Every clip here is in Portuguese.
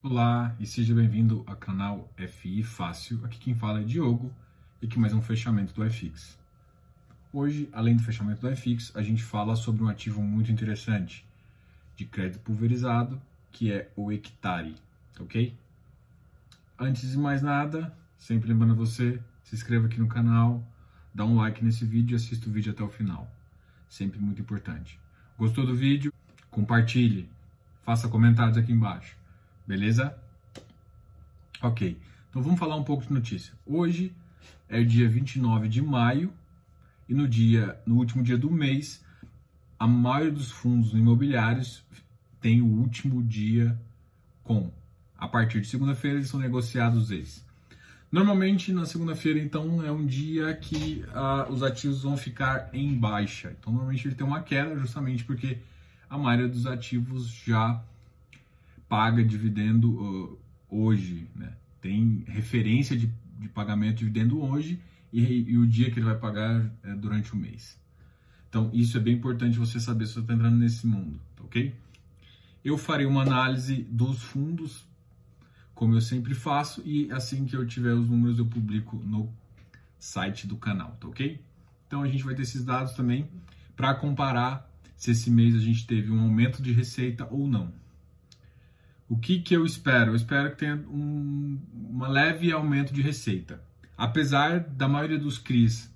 Olá e seja bem-vindo ao canal FI Fácil. Aqui quem fala é Diogo e aqui mais um fechamento do FX. Hoje, além do fechamento do FX, a gente fala sobre um ativo muito interessante de crédito pulverizado, que é o Hectare, ok? Antes de mais nada, sempre lembrando você, se inscreva aqui no canal, dá um like nesse vídeo e assista o vídeo até o final. Sempre muito importante. Gostou do vídeo? Compartilhe, faça comentários aqui embaixo. Beleza? Ok. Então vamos falar um pouco de notícia. Hoje é dia 29 de maio e no dia, no último dia do mês, a maioria dos fundos imobiliários tem o último dia com. A partir de segunda-feira eles são negociados eles. Normalmente na segunda-feira então é um dia que uh, os ativos vão ficar em baixa. Então normalmente ele tem uma queda justamente porque a maioria dos ativos já paga dividendo uh, hoje, né? Tem referência de, de pagamento de dividendo hoje e, e, o dia que ele vai pagar é durante o mês. Então, isso é bem importante você saber se você está entrando nesse mundo, tá ok? Eu farei uma análise dos fundos, como eu sempre faço, e assim que eu tiver os números eu publico no site do canal, tá ok? Então, a gente vai ter esses dados também para comparar se esse mês a gente teve um aumento de receita ou não. O que, que eu espero? Eu espero que tenha um uma leve aumento de receita. Apesar da maioria dos CRIs,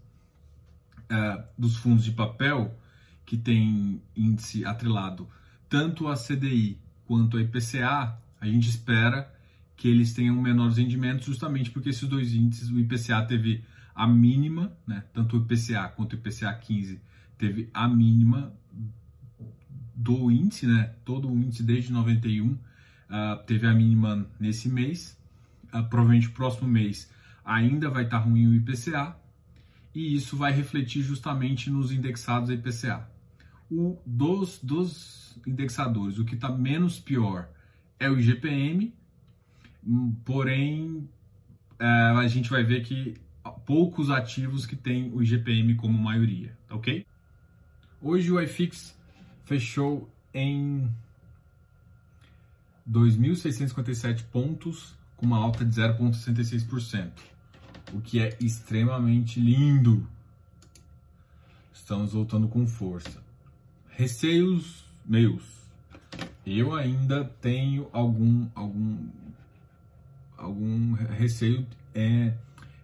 uh, dos fundos de papel, que tem índice atrelado tanto a CDI quanto a IPCA, a gente espera que eles tenham menores rendimentos justamente porque esses dois índices, o IPCA teve a mínima, né, tanto o IPCA quanto o IPCA 15 teve a mínima do índice, né, todo o índice desde 91 teve a mínima nesse mês, uh, provavelmente próximo mês ainda vai estar tá ruim o IPCA, e isso vai refletir justamente nos indexados IPCA. O, dos, dos indexadores, o que está menos pior é o IGPM, porém uh, a gente vai ver que poucos ativos que têm o IGPM como maioria, tá ok? Hoje o iFix fechou em 2.657 pontos, com uma alta de 0,66%, o que é extremamente lindo. Estamos voltando com força. Receios meus. Eu ainda tenho algum algum algum receio é,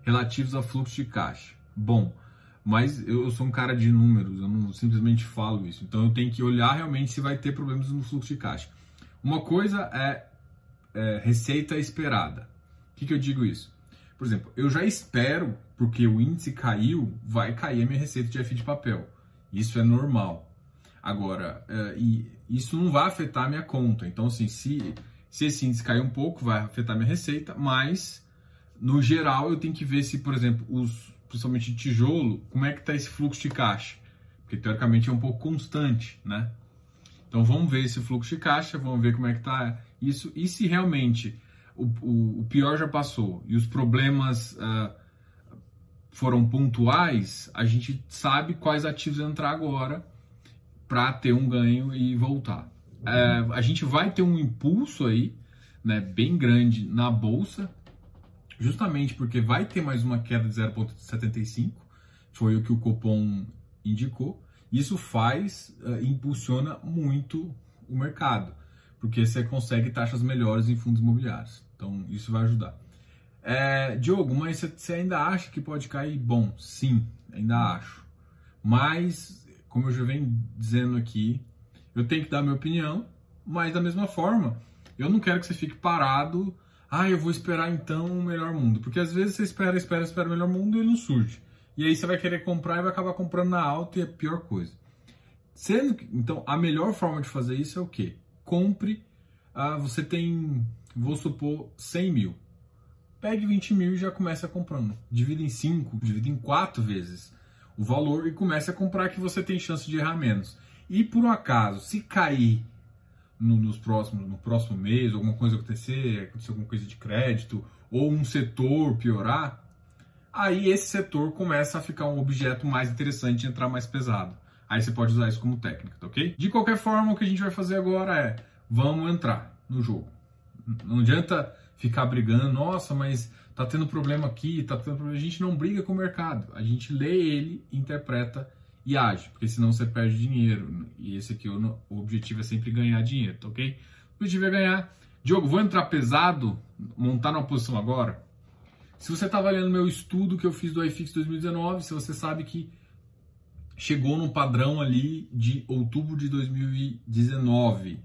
relativos a fluxo de caixa. Bom, mas eu sou um cara de números, eu não simplesmente falo isso. Então eu tenho que olhar realmente se vai ter problemas no fluxo de caixa. Uma coisa é, é receita esperada. O que, que eu digo isso? Por exemplo, eu já espero, porque o índice caiu, vai cair a minha receita de F de papel. Isso é normal. Agora, é, isso não vai afetar a minha conta. Então, assim, se, se esse índice cair um pouco, vai afetar a minha receita, mas no geral eu tenho que ver se, por exemplo, os, principalmente tijolo, como é que está esse fluxo de caixa. Porque teoricamente é um pouco constante, né? Então vamos ver esse fluxo de caixa, vamos ver como é que está isso e se realmente o, o, o, pior já passou e os problemas uh, foram pontuais, a gente sabe quais ativos entrar agora para ter um ganho e voltar. Uh, a gente vai ter um impulso aí, né, bem grande na bolsa, justamente porque vai ter mais uma queda de 0,75, foi o que o Copom indicou. Isso faz, uh, impulsiona muito o mercado, porque você consegue taxas melhores em fundos imobiliários. Então, isso vai ajudar. É, Diogo, mas você ainda acha que pode cair? Bom, sim, ainda acho. Mas, como eu já venho dizendo aqui, eu tenho que dar minha opinião, mas da mesma forma, eu não quero que você fique parado. Ah, eu vou esperar então o melhor mundo. Porque às vezes você espera, espera, espera o melhor mundo e ele não surge. E aí você vai querer comprar e vai acabar comprando na alta e é a pior coisa. Sendo que, então, a melhor forma de fazer isso é o quê? Compre, ah, você tem, vou supor, 100 mil. Pegue 20 mil e já comece a comprando. Divida em 5, divida em 4 vezes o valor e comece a comprar que você tem chance de errar menos. E por um acaso, se cair no, nos próximos, no próximo mês, alguma coisa acontecer, acontecer alguma coisa de crédito, ou um setor piorar, aí esse setor começa a ficar um objeto mais interessante e entrar mais pesado. Aí você pode usar isso como técnica, tá ok? De qualquer forma, o que a gente vai fazer agora é, vamos entrar no jogo. Não adianta ficar brigando, nossa, mas tá tendo problema aqui, tá tendo problema. A gente não briga com o mercado, a gente lê ele, interpreta e age, porque senão você perde dinheiro. E esse aqui, o objetivo é sempre ganhar dinheiro, tá ok? O objetivo é ganhar. Diogo, vou entrar pesado, montar numa posição agora. Se você está avaliando meu estudo que eu fiz do iFix 2019, se você sabe que chegou no padrão ali de outubro de 2019,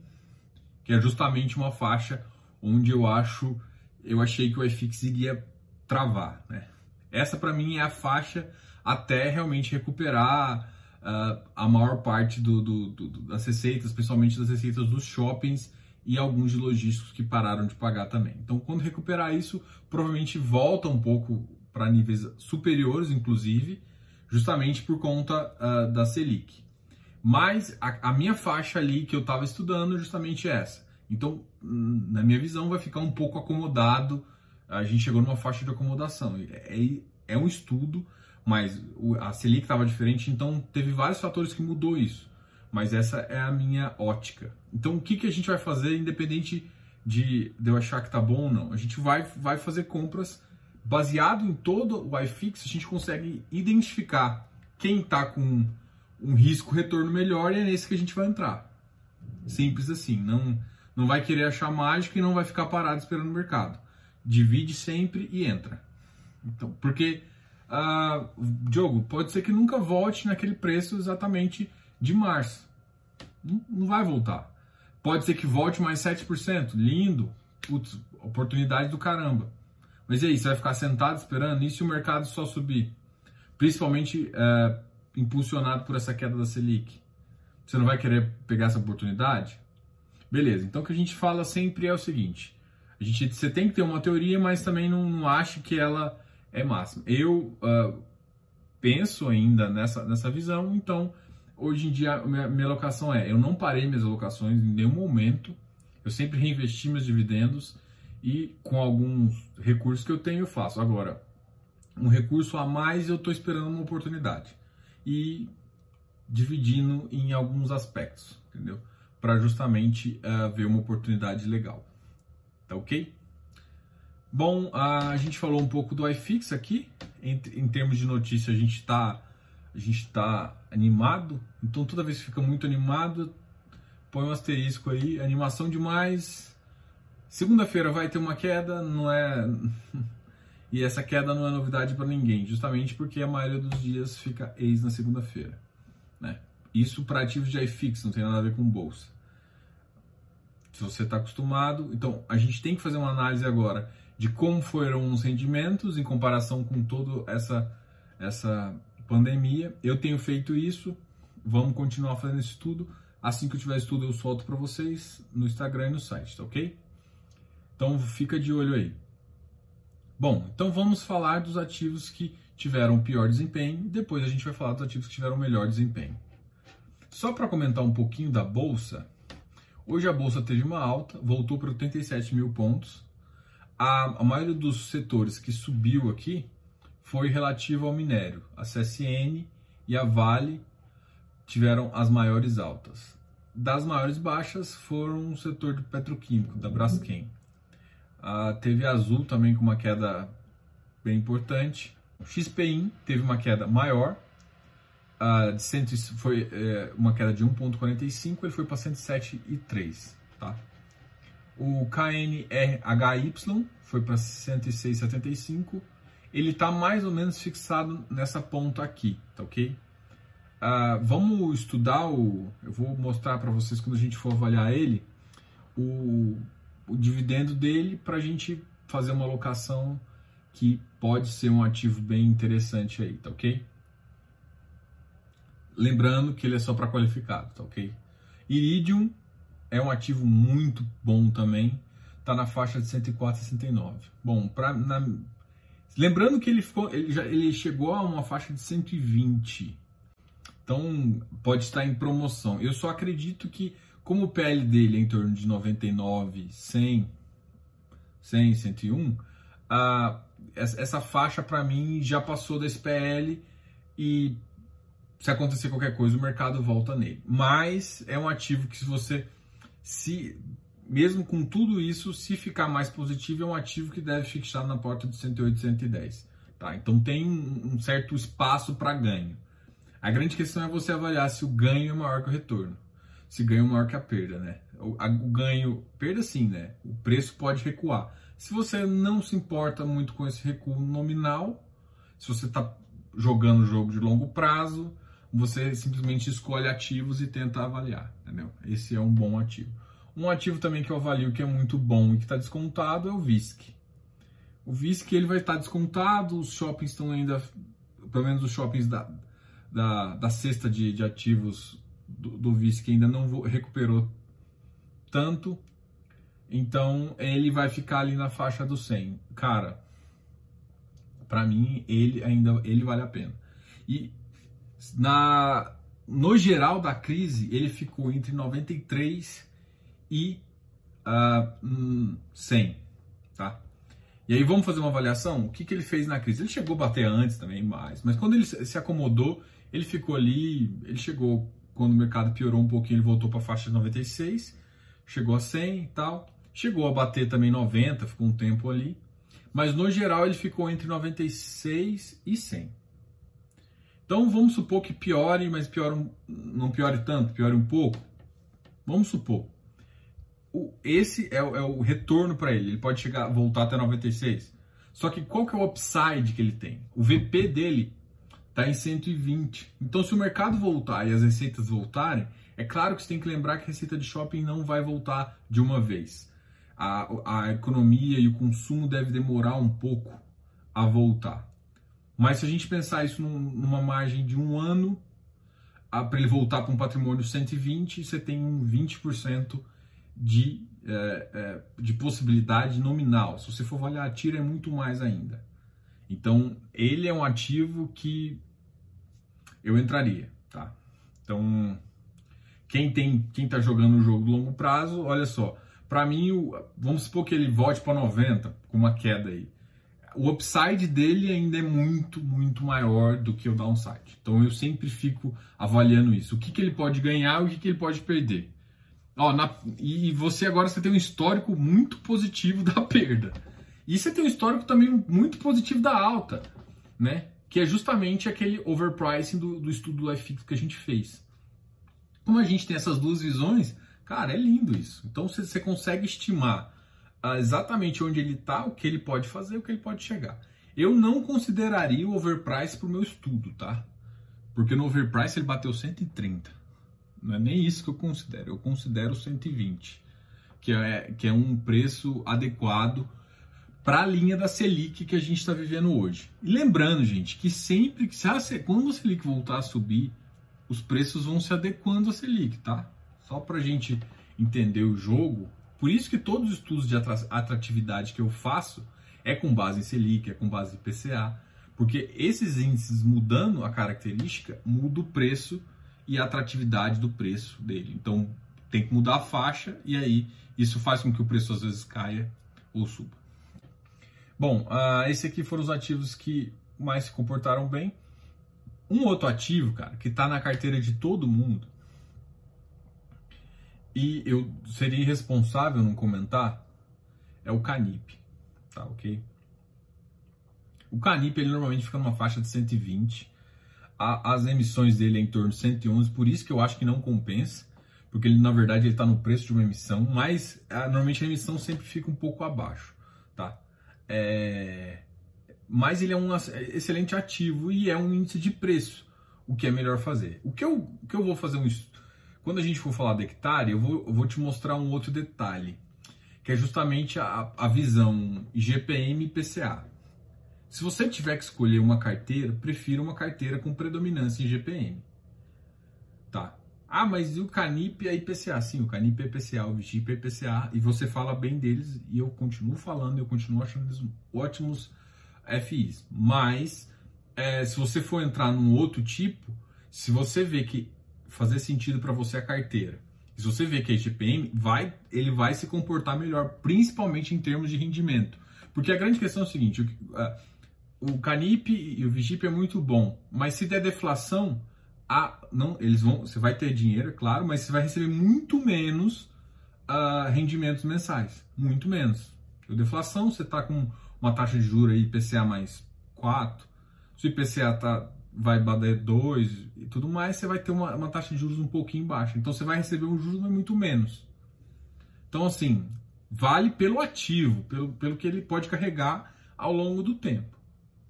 que é justamente uma faixa onde eu acho, eu achei que o iFix iria travar, né? Essa para mim é a faixa até realmente recuperar uh, a maior parte do, do, do, das receitas, principalmente das receitas dos shoppings e alguns de logísticos que pararam de pagar também. Então, quando recuperar isso, provavelmente volta um pouco para níveis superiores, inclusive, justamente por conta uh, da Selic. Mas a, a, minha faixa ali que eu estava estudando é justamente essa. Então, na minha visão, vai ficar um pouco acomodado. A gente chegou numa faixa de acomodação. É, é um estudo, mas a Selic estava diferente, então teve vários fatores que mudou isso mas essa é a minha ótica. Então, o que, que a gente vai fazer, independente de, de eu achar que tá bom ou não? A gente vai, vai fazer compras baseado em todo o iFix, a gente consegue identificar quem está com um risco retorno melhor e é nesse que a gente vai entrar. Simples assim, não não vai querer achar mágica e não vai ficar parado esperando o mercado. Divide sempre e entra. Então, porque uh, Diogo, pode ser que nunca volte naquele preço exatamente de março. Não, vai voltar. Pode ser que volte mais 7%. Lindo. Putz, oportunidade do caramba. Mas e aí, você vai ficar sentado esperando? E se o mercado só subir? Principalmente é, impulsionado por essa queda da Selic. Você não vai querer pegar essa oportunidade? Beleza, então o que a gente fala sempre é o seguinte: a gente, você tem que ter uma teoria, mas também não, não acha que ela é máxima. Eu uh, penso ainda nessa, nessa visão, então hoje em dia minha, minha alocação é, eu não parei minhas alocações em nenhum momento, eu sempre reinvesti meus dividendos e com alguns recursos que eu tenho eu faço. Agora, um recurso a mais eu estou esperando uma oportunidade e dividindo em alguns aspectos, entendeu? Para justamente uh, ver uma oportunidade legal. Tá ok? Bom, a gente falou um pouco do iFix aqui. Em, em termos de notícia, a gente está a gente está animado, então toda vez que fica muito animado, põe um asterisco aí, animação demais. Segunda-feira vai ter uma queda, não é. e essa queda não é novidade para ninguém, justamente porque a maioria dos dias fica ex na segunda-feira. Né? Isso para ativos de iFix, não tem nada a ver com bolsa. Se você está acostumado, então a gente tem que fazer uma análise agora de como foram os rendimentos em comparação com toda essa essa pandemia. Eu tenho feito isso, vamos continuar fazendo esse estudo. Assim que eu tiver estudo, eu solto para vocês no Instagram e no site, tá ok? Então fica de olho aí. Bom, então vamos falar dos ativos que tiveram pior desempenho, depois a gente vai falar dos ativos que tiveram melhor desempenho. Só para comentar um pouquinho da bolsa, hoje a bolsa teve uma alta, voltou para 87 mil pontos. A, a maioria dos setores que subiu aqui foi relativo ao minério. A CSN e a Vale tiveram as maiores altas. Das maiores baixas foram o setor de petroquímico, da Braskem. A TV Azul também com uma queda bem importante. O XPIN teve uma queda maior, a de cento, foi é, uma queda de 1,45, ele foi para 107,3. Tá? O KNRHY foi para 106,75 ele está mais ou menos fixado nessa ponta aqui, tá ok? Uh, vamos estudar o. Eu vou mostrar para vocês quando a gente for avaliar ele o, o dividendo dele para a gente fazer uma alocação que pode ser um ativo bem interessante aí, tá ok? Lembrando que ele é só para qualificado, tá ok? Iridium é um ativo muito bom também, tá na faixa de 104,69. Bom, pra, na, Lembrando que ele, ficou, ele, já, ele chegou a uma faixa de 120. Então, pode estar em promoção. Eu só acredito que, como o PL dele é em torno de 99, 100, 100, 101, a, essa faixa para mim já passou desse PL e se acontecer qualquer coisa, o mercado volta nele. Mas é um ativo que se você se mesmo com tudo isso, se ficar mais positivo, é um ativo que deve fixar na porta de 108, 110. Tá? Então tem um, certo espaço para ganho. A grande questão é você avaliar se o ganho é maior que o retorno. Se ganho é maior que a perda, né? O, a, o ganho, perda sim, né? O preço pode recuar. Se você não se importa muito com esse recuo nominal, se você está jogando o jogo de longo prazo, você simplesmente escolhe ativos e tenta avaliar, entendeu? Esse é um bom ativo. Um ativo também que eu avalio que é muito bom e que está descontado é o VISC. O VISC ele vai estar descontado, os shoppings estão ainda, pelo menos os shoppings da, da, da cesta de, de ativos do, do VISC ainda não recuperou tanto, então ele vai ficar ali na faixa do 100. Cara, para mim ele ainda ele vale a pena. E na no geral da crise ele ficou entre 93 e uh, 100, tá? E aí vamos fazer uma avaliação. O que, que ele fez na crise? Ele chegou a bater antes também, mais, mas quando ele se acomodou, ele ficou ali, ele chegou quando o mercado piorou um pouquinho, ele voltou para a faixa de 96, chegou a 100 e tal, chegou a bater também 90, ficou um tempo ali, mas no geral ele ficou entre 96 e 100. Então vamos supor que piore, mas piore, não piore tanto, piore um pouco. Vamos supor. Esse é, é o retorno para ele. Ele pode chegar, voltar até 96. Só que qual que é o upside que ele tem? O VP dele está em 120. Então, se o mercado voltar e as receitas voltarem, é claro que você tem que lembrar que a receita de shopping não vai voltar de uma vez. A, a economia e o consumo deve demorar um pouco a voltar. Mas se a gente pensar isso num, numa margem de um ano, para ele voltar para um patrimônio 120, você tem um 20% de, é, é, de possibilidade nominal. Se você for avaliar a tira, é muito mais ainda. Então, ele é um ativo que eu entraria, tá? Então, quem tem, quem tá jogando o jogo de longo prazo, olha só, para mim, vamos supor que ele volte para 90 com uma queda aí. O upside dele ainda é muito, muito maior do que o downside. Então eu sempre fico avaliando isso. O que, que ele pode ganhar e o que, que ele pode perder. Ó, na, e você agora você tem um histórico muito positivo da perda. E você tem um histórico também muito positivo da alta, né? Que é justamente aquele overpricing do, do estudo do FX que a gente fez. Como a gente tem essas duas visões, cara, é lindo isso. Então você, você consegue estimar ah, exatamente onde ele está, o que ele pode fazer, o que ele pode chegar. Eu não consideraria o overprice para o meu estudo, tá? Porque no overprice ele bateu 130. Não é nem isso que eu considero. Eu considero 120, que é, que é um preço adequado para a linha da Selic que a gente está vivendo hoje. E lembrando, gente, que sempre que se quando a Selic voltar a subir, os preços vão se adequando à Selic, tá? Só para a gente entender o jogo. Por isso que todos os estudos de atratividade que eu faço é com base em Selic, é com base em PCA, porque esses índices mudando a característica muda o preço e a atratividade do preço dele. Então tem que mudar a faixa e aí isso faz com que o preço às vezes caia ou suba. Bom, uh, esse aqui foram os ativos que mais se comportaram bem. Um outro ativo, cara, que está na carteira de todo mundo, e eu seria irresponsável não comentar, é o Canip, tá ok? O Canip, ele normalmente fica numa faixa de 120, a, as emissões dele é em torno de 111, por isso que eu acho que não compensa, porque ele, na verdade, ele está no preço de uma emissão, mas a, ah, normalmente a emissão sempre fica um pouco abaixo, tá? É... Mas ele é um excelente ativo e é um índice de preço, o que é melhor fazer. O que eu, que eu vou fazer um Quando a gente for falar de hectare, eu vou, eu vou te mostrar um outro detalhe, que é justamente a, a visão IGPM e PCA. Se você tiver que escolher uma carteira, prefira uma carteira com predominância em GPM. Tá? Ah, mas e o Canip e a IPCA? Sim, o Canip é IPCA, o Vigip é IPCA, e você fala bem deles, e eu continuo falando, eu continuo achando eles ótimos FIs. Mas, é, se você for entrar num outro tipo, se você vê que fazer sentido para você a carteira, se você vê que a IGPM, vai, ele vai se comportar melhor, principalmente em termos de rendimento. Porque a grande questão é o seguinte, o, o Canip e o Vigip é muito bom, mas se der deflação a, não, eles vão, você vai ter dinheiro, é claro, mas você vai receber muito menos uh, rendimentos mensais, muito menos. A deflação, você está com uma taxa de juros aí, IPCA mais 4, se o IPCA tá, vai bater 2 e tudo mais, você vai ter uma, uma taxa de juros um pouquinho baixa. Então você vai receber um juros, muito menos. Então, assim, vale pelo ativo, pelo, pelo que ele pode carregar ao longo do tempo.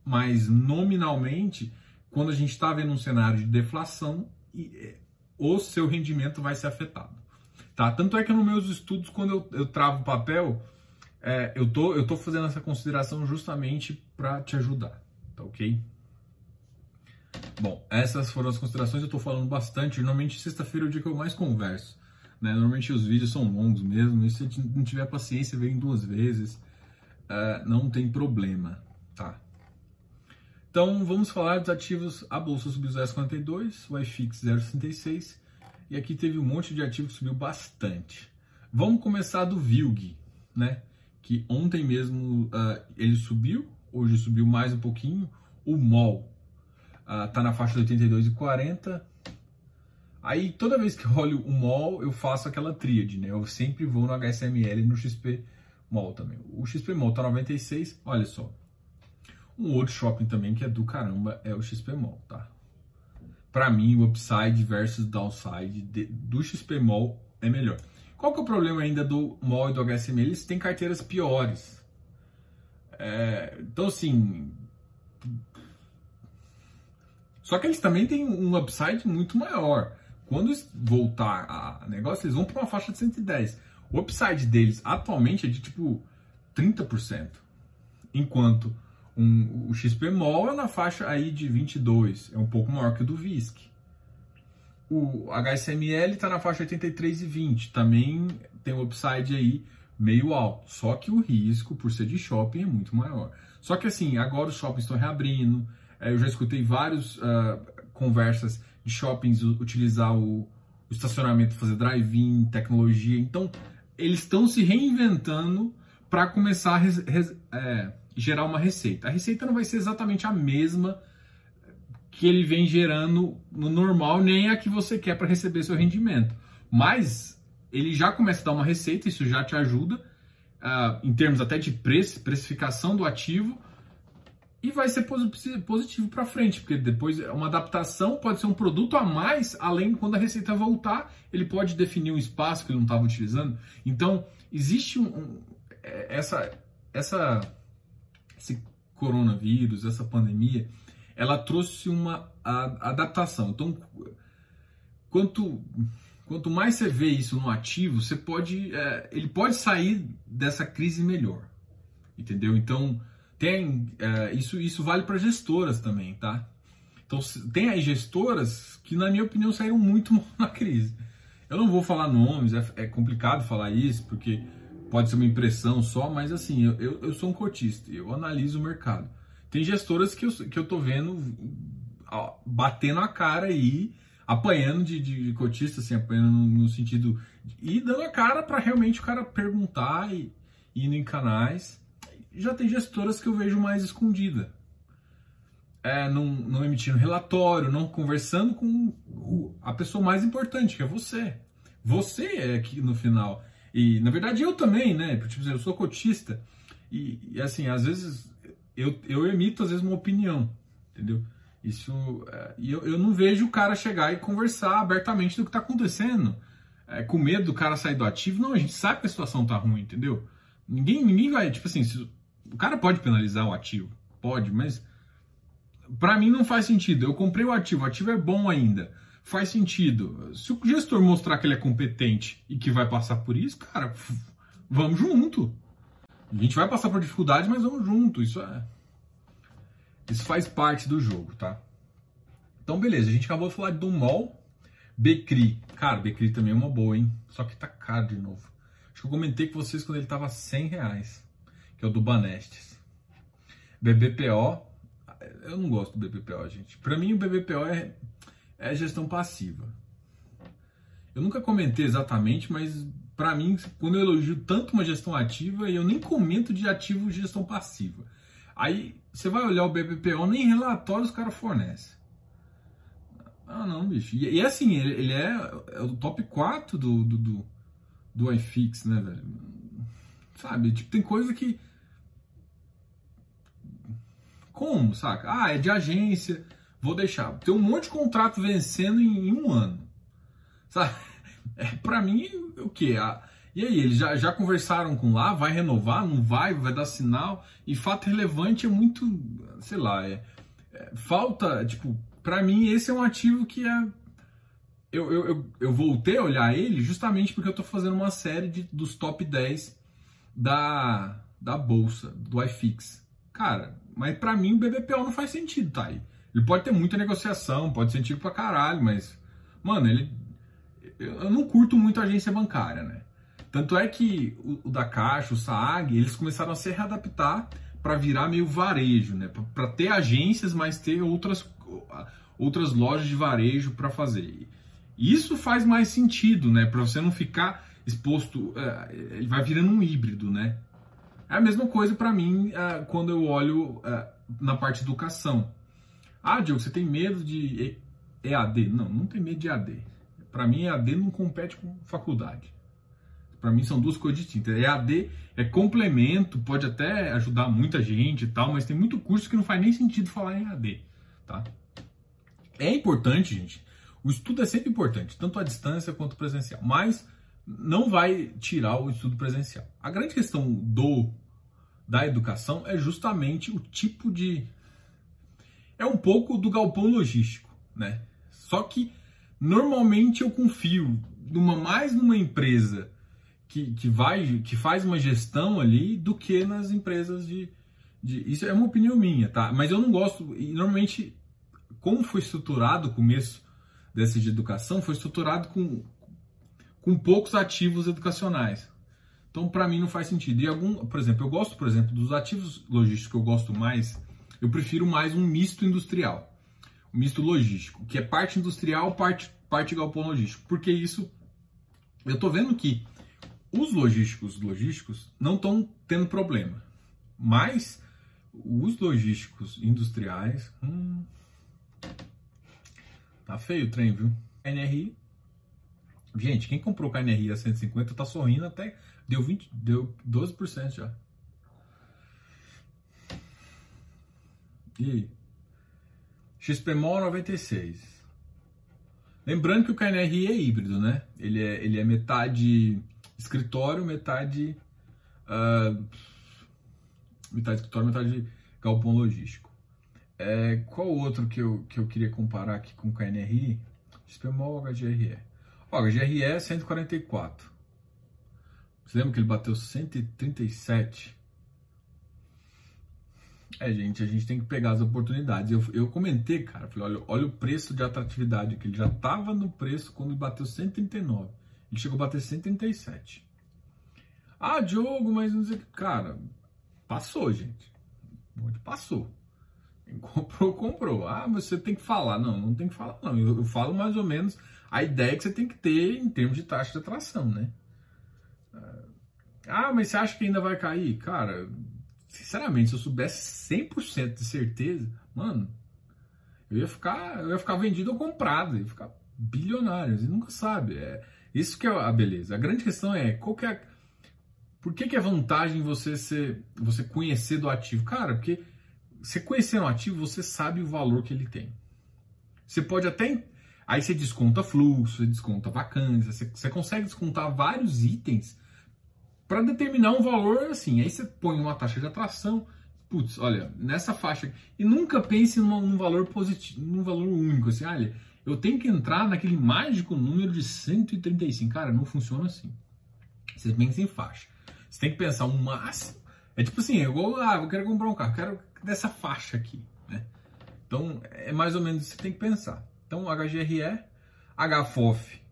Mas nominalmente, quando a gente está vendo um cenário de deflação, é, o seu rendimento vai ser afetado. Tá? Tanto é que nos meus estudos, quando eu, eu travo papel, é, eu, tô, eu tô fazendo essa consideração justamente para te ajudar, tá ok? Bom, essas foram as considerações, eu tô falando bastante, normalmente sexta-feira é o dia que eu mais converso, né? Normalmente os vídeos são longos mesmo, e se não tiver paciência, vem duas vezes, uh, não tem problema, tá? Então, vamos falar dos ativos, a Bolsa subiu 0,52, o iFix 0,66, e aqui teve um monte de ativo que subiu bastante. Vamos começar do VILG, né? que ontem mesmo uh, ele subiu, hoje subiu mais um pouquinho. O MOL uh, na faixa de 82,40. Aí toda vez que eu olho o MOL, eu faço aquela tríade, né? Eu sempre vou no HSML e no XP MOL também. O XP MOL tá 96, olha só. Um outro shopping também que é do caramba é o XP MOL, tá? Para mim, o upside versus downside de, do XP MOL é melhor. Qual que é o problema ainda do MOL e do HSM? Eles têm carteiras piores. É, então, assim. Só que eles também têm um upside muito maior. Quando voltar a negócio, eles vão para uma faixa de 110. O upside deles atualmente é de tipo 30%. Enquanto um, o XP MOL é na faixa aí de 22, é um pouco maior que o do VISC. O HSML está na faixa 83,20, também tem um upside aí meio alto. Só que o risco, por ser de shopping, é muito maior. Só que assim, agora os shoppings estão reabrindo. É, eu já escutei várias uh, ah, conversas de shoppings utilizar o, o estacionamento, fazer drive-in, tecnologia. Então, eles estão se reinventando para começar a res, res, é, gerar uma receita. A receita não vai ser exatamente a mesma que ele vem gerando no normal, nem a que você quer para receber seu rendimento. Mas ele já começa a dar uma receita, isso já te ajuda, uh, em termos até de preço, precificação do ativo, e vai ser positivo para frente, porque depois uma adaptação pode ser um produto a mais, além quando a receita voltar, ele pode definir um espaço que ele não estava utilizando. Então, existe um, um, é, essa, essa, esse coronavírus, essa pandemia, ela trouxe uma adaptação. Então, quanto, quanto mais você vê isso no ativo, você pode, é, ele pode sair dessa crise melhor, entendeu? Então, tem é, isso, isso vale para gestoras também, tá? Então, tem aí gestoras que, na minha opinião, saíram muito mal na crise. Eu não vou falar nomes, é, é complicado falar isso, porque pode ser uma impressão só, mas assim, eu, eu, sou um cotista, eu analiso o mercado. Tem gestoras que eu, que eu tô vendo ó, batendo a cara aí, apanhando de, de, de cotista, assim, apanhando no, no, sentido. E dando a cara para realmente o cara perguntar e indo em canais. Já tem gestoras que eu vejo mais escondida. É, não, não emitindo relatório, não conversando com o, a pessoa mais importante, que é você. Você é aqui no final. E na verdade eu também, né? Tipo, eu sou cotista. E, e assim, às vezes eu, eu emito às vezes uma opinião, entendeu? Isso, é, e eu, eu não vejo o cara chegar e conversar abertamente do que está acontecendo, é, com medo do cara sair do ativo. Não, a gente sabe que a situação tá ruim, entendeu? Ninguém, ninguém vai, tipo assim, se, o cara pode penalizar o ativo, pode, mas para mim não faz sentido. Eu comprei o ativo, o ativo é bom ainda, faz sentido. Se o gestor mostrar que ele é competente e que vai passar por isso, cara, vamos junto. A gente vai passar por dificuldade, mas vamos junto. Isso é. Isso faz parte do jogo, tá? Então, beleza. A gente acabou de falar do MOL. Becri. Cara, Becri também é uma boa, hein? Só que tá caro de novo. Acho que eu comentei com vocês quando ele tava 100 reais. Que é o do Banestes. BBPO. Eu não gosto do BBPO, gente. Pra mim, o BBPO é, é gestão passiva. Eu nunca comentei exatamente, mas para mim, quando eu elogio tanto uma gestão ativa, eu nem comento de ativo gestão passiva. Aí você vai olhar o BBPO, nem relatórios os caras fornecem. Ah, não, bicho. E, e assim, ele, ele é, é, o top 4 do, do, do, do iFix, né, velho? Sabe, tipo, tem coisa que. Como, saca? Ah, é de agência, vou deixar. Tem um monte de contrato vencendo em, um ano. Sabe? É, pra mim, o quê? Ah, e aí, eles já, já conversaram com lá? Vai renovar? Não vai? Vai dar sinal? E fato relevante é muito, sei lá, é, é falta, tipo, pra mim esse é um ativo que é eu, eu, eu, eu, voltei a olhar ele justamente porque eu estou fazendo uma série de, dos top 10 da, da bolsa, do iFix. Cara, mas para mim o BBPO não faz sentido, tá aí. Ele pode ter muita negociação, pode ser antigo pra caralho, mas, mano, ele. Eu não curto muito a agência bancária, né? Tanto é que o, o da Caixa, o SAAG, eles começaram a se readaptar para virar meio varejo, né? Para ter agências, mas ter outras, outras lojas de varejo para fazer. Isso faz mais sentido, né? Para você não ficar exposto, é, ele vai virando um híbrido, né? É a mesma coisa para mim é, quando eu olho é, na parte de educação. Ah, Diogo, você tem medo de EAD? Não, não tem medo de EAD. Para mim, EAD não compete com faculdade. Para mim são duas coisas distintas. EAD é complemento, pode até ajudar muita gente e tal, mas tem muito curso que não faz nem sentido falar em EAD, tá? É importante, gente, o estudo é sempre importante, tanto à distância quanto presencial, mas não vai tirar o estudo presencial. A grande questão do da educação é justamente o tipo de é um pouco do galpão logístico, né? Só que normalmente eu confio numa mais numa empresa que, que vai que faz uma gestão ali do que nas empresas de, de isso é uma opinião minha, tá? Mas eu não gosto e normalmente como foi estruturado o começo desse de educação foi estruturado com, com poucos ativos educacionais. Então, para mim, não faz sentido. E algum, por exemplo, eu gosto, por exemplo, dos ativos logísticos que eu gosto mais, eu prefiro mais um misto industrial, um misto logístico, que é parte industrial, parte, parte galpão logístico. Porque isso, eu estou vendo que os logísticos logísticos não estão tendo problema, mas os logísticos industriais, hum, Tá feio o trem, viu? NRI. Gente, quem comprou com a NRI a 150 tá sorrindo até. Deu, 20, deu 12% já. E aí? XPMOL 96. Lembrando que o KNRI é híbrido, né? Ele é, ele é metade escritório, metade. Uh, metade escritório, metade galpão logístico. É, qual outro que eu, que eu queria comparar aqui com o KNRI? XPMOL ou HGRE? O HGRE é 144. Você lembra que ele bateu 137? É, gente, a gente tem que pegar as oportunidades. Eu, eu comentei, cara, falei, olha, olha o preço de atratividade, que ele já estava no preço quando bateu 139. Ele chegou a bater 137. Ah, Diogo, mas não sei. Cara, passou, gente. Passou. Comprou, comprou. Ah, mas você tem que falar. Não, não tem que falar, não. Eu, eu, falo mais ou menos a ideia que você tem que ter em termos de taxa de atração, né? Ah, mas você acha que ainda vai cair? Cara, sinceramente, se eu soubesse 100% de certeza, mano, eu ia ficar, eu ia ficar vendido ou comprado, ia ficar bilionário, você nunca sabe. É, isso que é a beleza. A grande questão é, qual que é por que, que é vantagem você ser, você conhecer do ativo? Cara, porque você conhecendo um ativo, você sabe o valor que ele tem. Você pode até. Aí você desconta fluxo, você desconta vacância, você, você consegue descontar vários itens para determinar um valor assim. Aí você põe uma taxa de atração. Putz, olha, nessa faixa. E nunca pense numa, num valor positivo, num valor único. Assim, olha, eu tenho que entrar naquele mágico número de 135. Cara, não funciona assim. Você pensa em faixa. Você tem que pensar um máximo. É tipo assim, eu, ah, eu quero comprar um carro, quero dessa faixa aqui. Né? Então, é mais ou menos isso que você tem que pensar. Então, HGRE, HFOF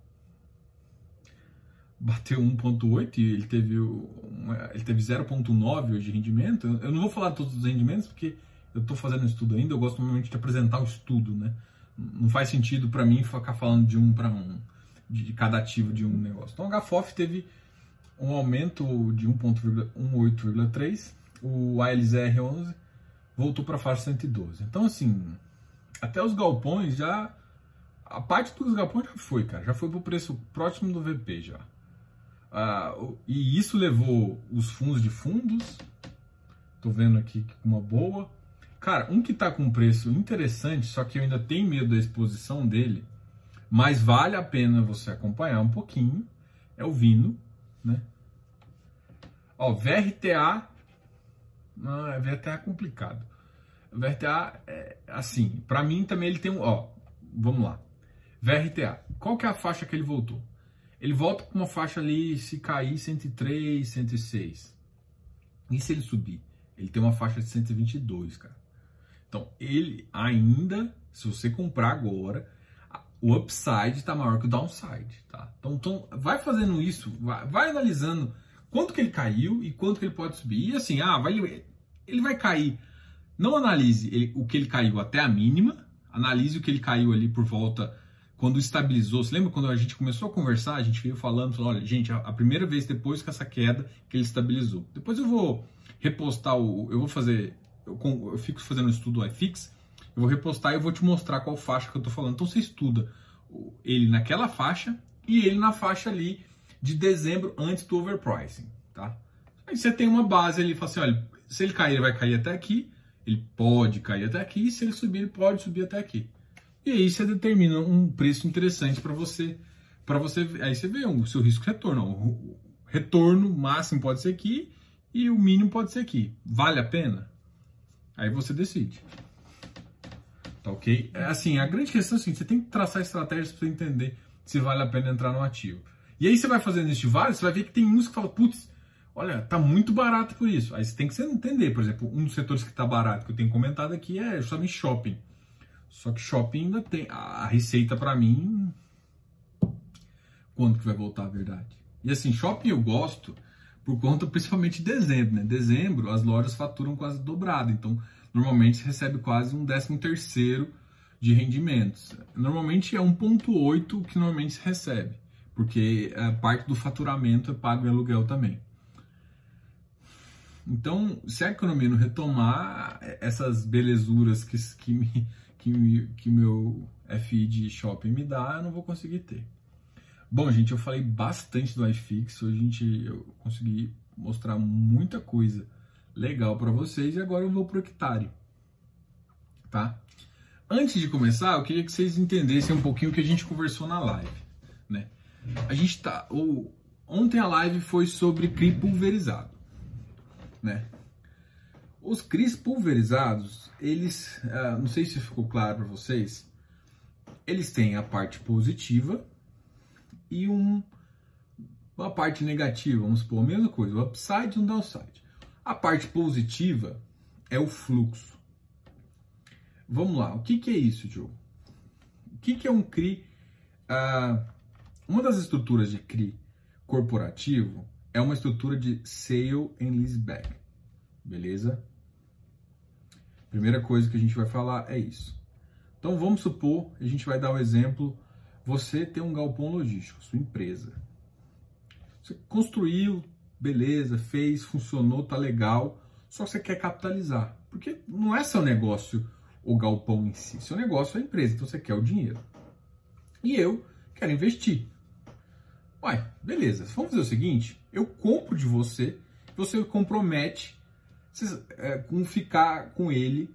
bateu 1.8 e ele teve, uma, ele teve 0.9 hoje de rendimento. Eu não vou falar todos os rendimentos porque eu estou fazendo um estudo ainda, eu gosto normalmente de apresentar o estudo, né? Não faz sentido para mim ficar falando de um para um, de cada ativo de um negócio. Então, a HFOF teve um aumento de 1.18,3, o ALZR11 voltou para a faixa 112. Então, assim, até os galpões já. A parte dos galpões já foi, cara. Já foi pro preço próximo do VP já. Uh, e isso levou os fundos de fundos. Tô vendo aqui uma boa. Cara, um que tá com preço interessante, só que eu ainda tenho medo da exposição dele, mas vale a pena você acompanhar um pouquinho, é o Vino, né? Ó, VRTA, não, é VRTA é complicado. VRTA é assim, para mim também ele tem um, ó, vamos lá. VRTA, qual que é a faixa que ele voltou? Ele volta com uma faixa ali, se cair 103, 106. E se ele subir? Ele tem uma faixa de 122, cara. Então, ele ainda, se você comprar agora, o upside está maior que o downside, tá? Então, então vai fazendo isso, vai, vai, analisando quanto que ele caiu e quanto que ele pode subir. E assim, ah, vai, ele vai cair. Não analise ele, o que ele caiu até a mínima, analise o que ele caiu ali por volta quando estabilizou. Você lembra quando a gente começou a conversar, a gente veio falando, falou, olha, gente, a, a primeira vez depois que essa queda que ele estabilizou. Depois eu vou repostar o, eu vou fazer, eu, eu fico fazendo um estudo iFix, eu vou repostar e eu vou te mostrar qual faixa que eu estou falando. Então você estuda ele naquela faixa e ele na faixa ali de dezembro antes do overpricing, tá? Aí você tem uma base ali, fala assim, olha, se ele cair, ele vai cair até aqui, ele pode cair até aqui, e se ele subir, ele pode subir até aqui. E aí você determina um preço interessante para você, para você, aí você vê o seu risco retorno. O retorno máximo pode ser aqui e o mínimo pode ser aqui. Vale a pena? Aí você decide. Tá ok? É assim, a grande questão é assim, você tem que traçar estratégias para entender se vale a pena entrar no ativo. E aí você vai fazendo este vale, você vai ver que tem uns que falam, putz, olha, tá muito barato por isso. Aí você tem que entender, por exemplo, um dos setores que tá barato que eu tenho comentado aqui é justamente shopping. Só que shopping ainda tem. A receita para mim. Quando que vai voltar a verdade? E assim, shopping eu gosto por conta principalmente de dezembro, né? Dezembro as lojas faturam quase dobrado. Então, normalmente se recebe quase um décimo terceiro de rendimentos. Normalmente é 1,8 que normalmente se recebe, porque a parte do faturamento é pago em aluguel também. Então, se a economia não retomar, essas belezuras que, que, me, que, que meu FI de shopping me dá, eu não vou conseguir ter. Bom, gente, eu falei bastante do iFix, hoje a gente, eu consegui mostrar muita coisa legal para vocês e agora eu vou pro hectare, tá? Antes de começar, eu queria que vocês entendessem um pouquinho o que a gente conversou na live, né? A gente tá, o, ontem a live foi sobre CRI pulverizado, né? Os CRIs pulverizados, eles, uh, não sei se ficou claro para vocês, eles têm a parte positiva e um, uma parte negativa, vamos supor, a mesma coisa, o upside e o downside. A parte positiva é o fluxo. Vamos lá, o que, que é isso, Joe? O que, que é um CRI? Uh, uma das estruturas de CRI corporativo é uma estrutura de sale and leaseback, beleza? Primeira coisa que a gente vai falar é isso. Então vamos supor, a gente vai dar o um exemplo, você tem um galpão logístico, sua empresa. Você construiu, beleza, fez, funcionou, tá legal, só que você quer capitalizar. Porque não é seu negócio o galpão em si, seu negócio é a empresa, então você quer o dinheiro. E eu quero investir. Uai, beleza, vamos fazer o seguinte, eu compro de você, você compromete é, com ficar com ele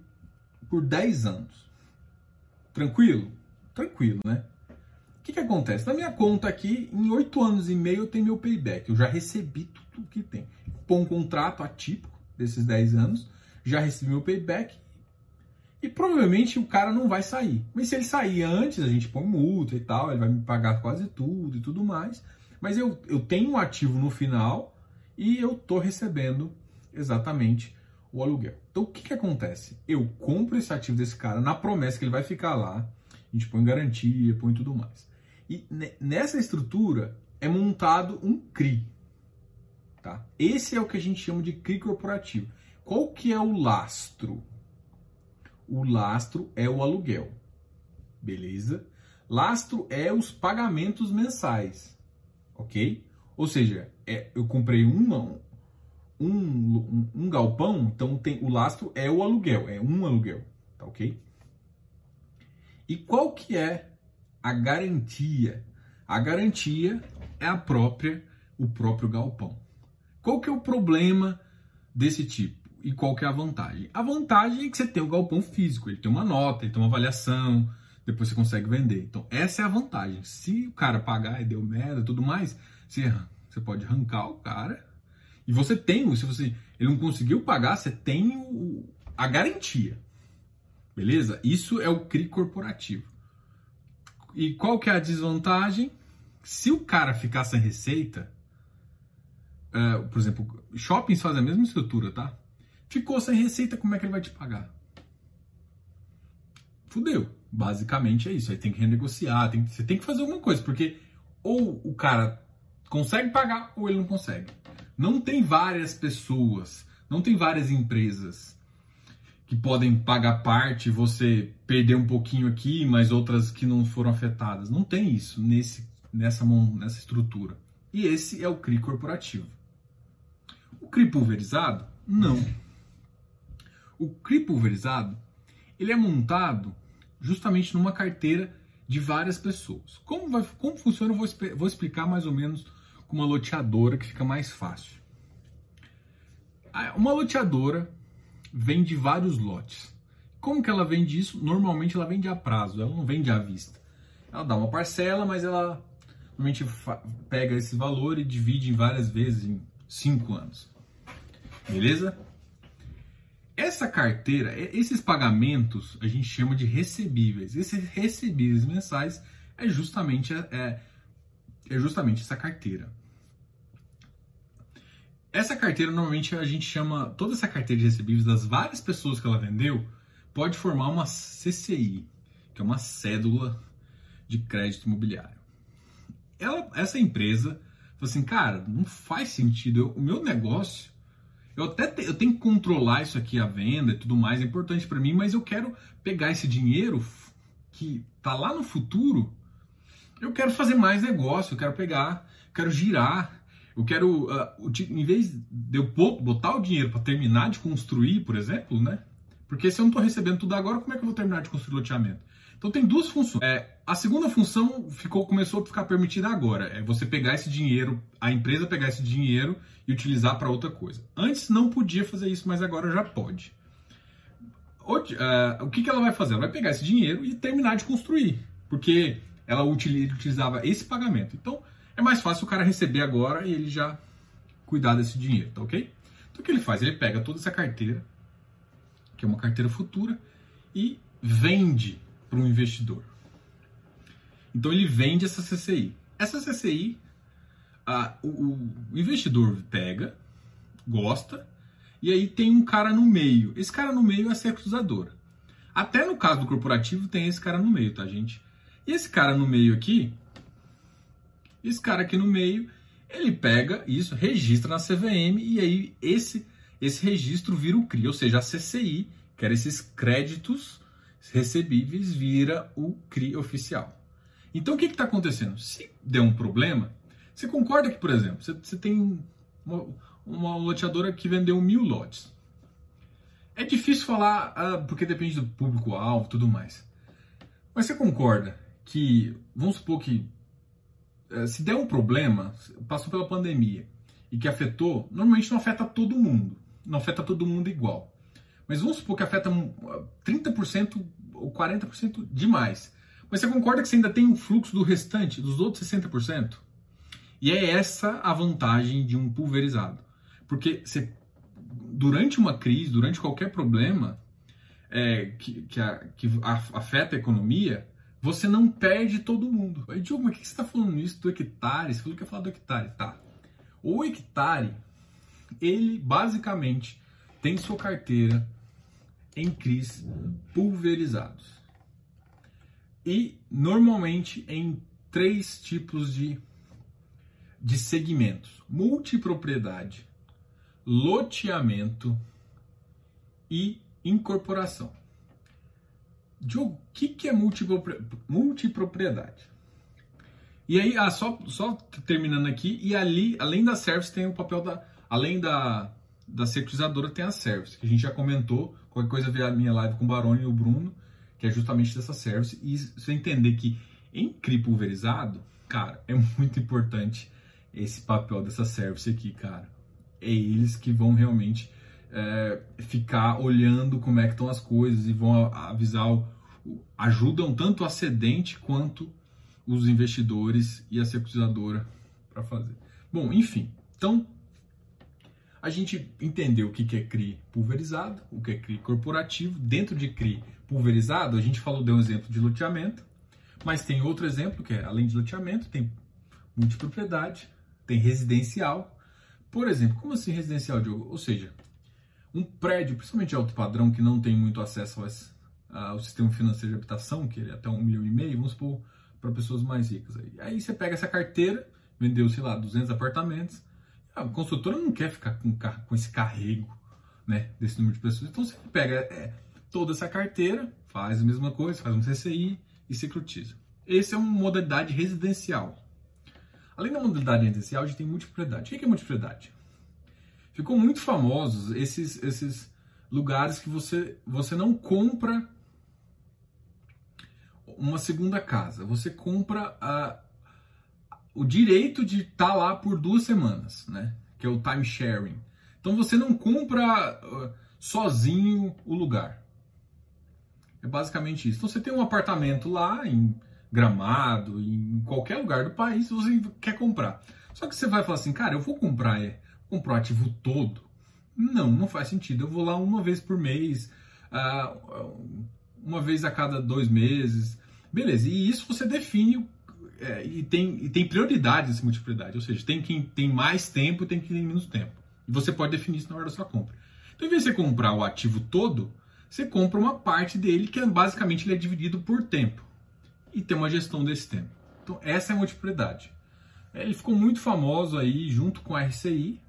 por 10 anos. Tranquilo? Tranquilo, né? O que, que acontece? Na minha conta aqui, em 8 anos e meio eu tenho meu payback. Eu já recebi tudo que tem. Põe um contrato atípico desses 10 anos, já recebi meu payback e provavelmente o cara não vai sair. Mas se ele sair antes, a gente põe multa e tal, ele vai me pagar quase tudo e tudo mais. Mas eu, eu tenho um ativo no final e eu tô recebendo exatamente o aluguel. Então o que, que acontece? Eu compro esse ativo desse cara na promessa que ele vai ficar lá, a gente põe garantia, põe tudo mais. E nessa estrutura é montado um CRI. Tá? Esse é o que a gente chama de CRI corporativo. Qual que é o lastro? O lastro é o aluguel. Beleza? Lastro é os pagamentos mensais. Ok? Ou seja, é, eu comprei uma, um, um, um, galpão, então tem o lastro é o aluguel, é um aluguel, tá ok? E qual que é a garantia? A garantia é a própria o próprio galpão. Qual que é o problema desse tipo? E qual que é a vantagem? A vantagem é que você tem o galpão físico, ele tem uma nota, ele tem uma avaliação, depois você consegue vender. Então, essa é a vantagem. Se o cara pagar e deu merda tudo mais, você, você pode arrancar o cara. E você tem, se você ele não conseguiu pagar, você tem o, a garantia. Beleza? Isso é o CRI corporativo. E qual que é a desvantagem? Se o cara ficar sem receita, uh, por exemplo, shoppings fazem a mesma estrutura, tá? Ficou sem receita, como é que ele vai te pagar? Fudeu. Basicamente é isso. Aí tem que renegociar, tem, você tem que fazer alguma coisa, porque ou o cara consegue pagar ou ele não consegue. Não tem várias pessoas, não tem várias empresas que podem pagar parte, você perder um pouquinho aqui, mas outras que não foram afetadas. Não tem isso nesse, nessa, nessa estrutura. E esse é o CRI corporativo. O CRI pulverizado? Não. O CRI pulverizado, ele é montado justamente numa carteira de várias pessoas. Como, vai, como funciona, eu vou, vou explicar mais ou menos com uma loteadora que fica mais fácil. Uma loteadora vende vários lotes. Como que ela vende isso? Normalmente ela vende a prazo, ela não vende à vista. Ela dá uma parcela, mas ela normalmente pega esse valor e divide em várias vezes em cinco anos. Beleza? Essa carteira, esses pagamentos a gente chama de recebíveis. Esses recebíveis mensais é justamente, é, é justamente essa carteira. Essa carteira normalmente a gente chama, toda essa carteira de recebíveis das várias pessoas que ela vendeu, pode formar uma CCI, que é uma cédula de crédito imobiliário. Ela, essa empresa falou assim, cara, não faz sentido, eu, o meu negócio eu até te, eu tenho que controlar isso aqui, a venda e tudo mais, é importante para mim, mas eu quero pegar esse dinheiro que tá lá no futuro, eu quero fazer mais negócio, eu quero pegar, quero girar, eu quero, uh, em vez de eu botar o dinheiro para terminar de construir, por exemplo, né? Porque se eu não estou recebendo tudo agora, como é que eu vou terminar de construir o loteamento? Então tem duas funções. É, a segunda função ficou, começou a ficar permitida agora. É você pegar esse dinheiro, a empresa pegar esse dinheiro e utilizar para outra coisa. Antes não podia fazer isso, mas agora já pode. O, uh, o que, que ela vai fazer? Ela vai pegar esse dinheiro e terminar de construir. Porque ela utilizava esse pagamento. Então é mais fácil o cara receber agora e ele já cuidar desse dinheiro, tá ok? Então o que ele faz? Ele pega toda essa carteira, que é uma carteira futura, e vende para um investidor. Então ele vende essa CCI. Essa CCI, a, o, o, investidor pega, gosta, e aí tem um cara no meio. Esse cara no meio é a securizadora. Até no caso do corporativo tem esse cara no meio, tá, gente? E esse cara no meio aqui, esse cara aqui no meio, ele pega isso, registra na CVM e aí esse esse registro vira o CRI, ou seja, a CCI, que era esses créditos recebíveis vira o CRI oficial. Então o que está acontecendo? Se der um problema, você concorda que, por exemplo, você, você tem uma, uma, loteadora que vendeu mil lotes. É difícil falar ah, porque depende do público-alvo e tudo mais. Mas você concorda que, vamos supor que se der um problema, passou pela pandemia e que afetou, normalmente não afeta todo mundo, não afeta todo mundo igual. Mas vamos supor que afeta 30% ou 40% demais. Mas você concorda que você ainda tem um fluxo do restante, dos outros 60%? E é essa a vantagem de um pulverizado. Porque você, durante uma crise, durante qualquer problema é, que, que, a, que afeta a economia, você não perde todo mundo. Aí, Diogo, mas o que você está falando isso do hectare? Você falou que ia falar do hectare. Tá. O hectare, ele basicamente tem sua carteira em CRIs pulverizados. E normalmente em três tipos de, de segmentos: multipropriedade, loteamento e incorporação. Diogo, o que, que é multipropriedade? E aí, ah, só, só terminando aqui, e ali, além da service, tem o papel da. Além da, da securizadora, tem a service, que a gente já comentou Qualquer coisa ver a minha live com o Baroni e o Bruno, que é justamente dessa service. E você entender que em CRI pulverizado, cara, é muito importante esse papel dessa service aqui, cara. É eles que vão realmente é, ficar olhando como é que estão as coisas e vão avisar, ajudam tanto o acedente quanto os investidores e a securitizadora para fazer. Bom, enfim, então a gente entendeu o que é CRI pulverizado, o que é CRI corporativo. Dentro de CRI pulverizado, a gente falou, deu um exemplo de loteamento, mas tem outro exemplo que é, além de loteamento, tem multipropriedade, tem residencial. Por exemplo, como assim residencial, Diogo? Ou seja, um prédio, principalmente de alto padrão, que não tem muito acesso ao sistema financeiro de habitação, que é até um milhão e meio, vamos supor, para pessoas mais ricas. Aí. aí você pega essa carteira, vendeu, sei lá, 200 apartamentos, a construtora não quer ficar com, com esse carrego né, desse número de pessoas. Então você pega é, toda essa carteira, faz a mesma coisa, faz um CCI e securitiza. Esse é uma modalidade residencial. Além da modalidade residencial, a gente tem multipropriedade. O que é multipropriedade? Ficou muito famosos esses, esses lugares que você, você não compra uma segunda casa, você compra a, o direito de estar tá lá por duas semanas, né? Que é o time sharing. Então você não compra uh, sozinho o lugar. É basicamente isso. Então você tem um apartamento lá em Gramado, em qualquer lugar do país, você quer comprar. Só que você vai falar assim, cara, eu vou comprar, é, comprar o ativo todo. Não, não faz sentido. Eu vou lá uma vez por mês, uh, uma vez a cada dois meses. Beleza, e isso você define é, e, tem, e tem prioridade essa multiplicidade, ou seja, tem quem tem mais tempo e tem quem tem menos tempo. E você pode definir isso na hora da sua compra. Então, em vez de você comprar o ativo todo, você compra uma parte dele que é, basicamente ele é dividido por tempo e tem uma gestão desse tempo. Então, essa é a multiplicidade. É, ele ficou muito famoso aí junto com a RCI,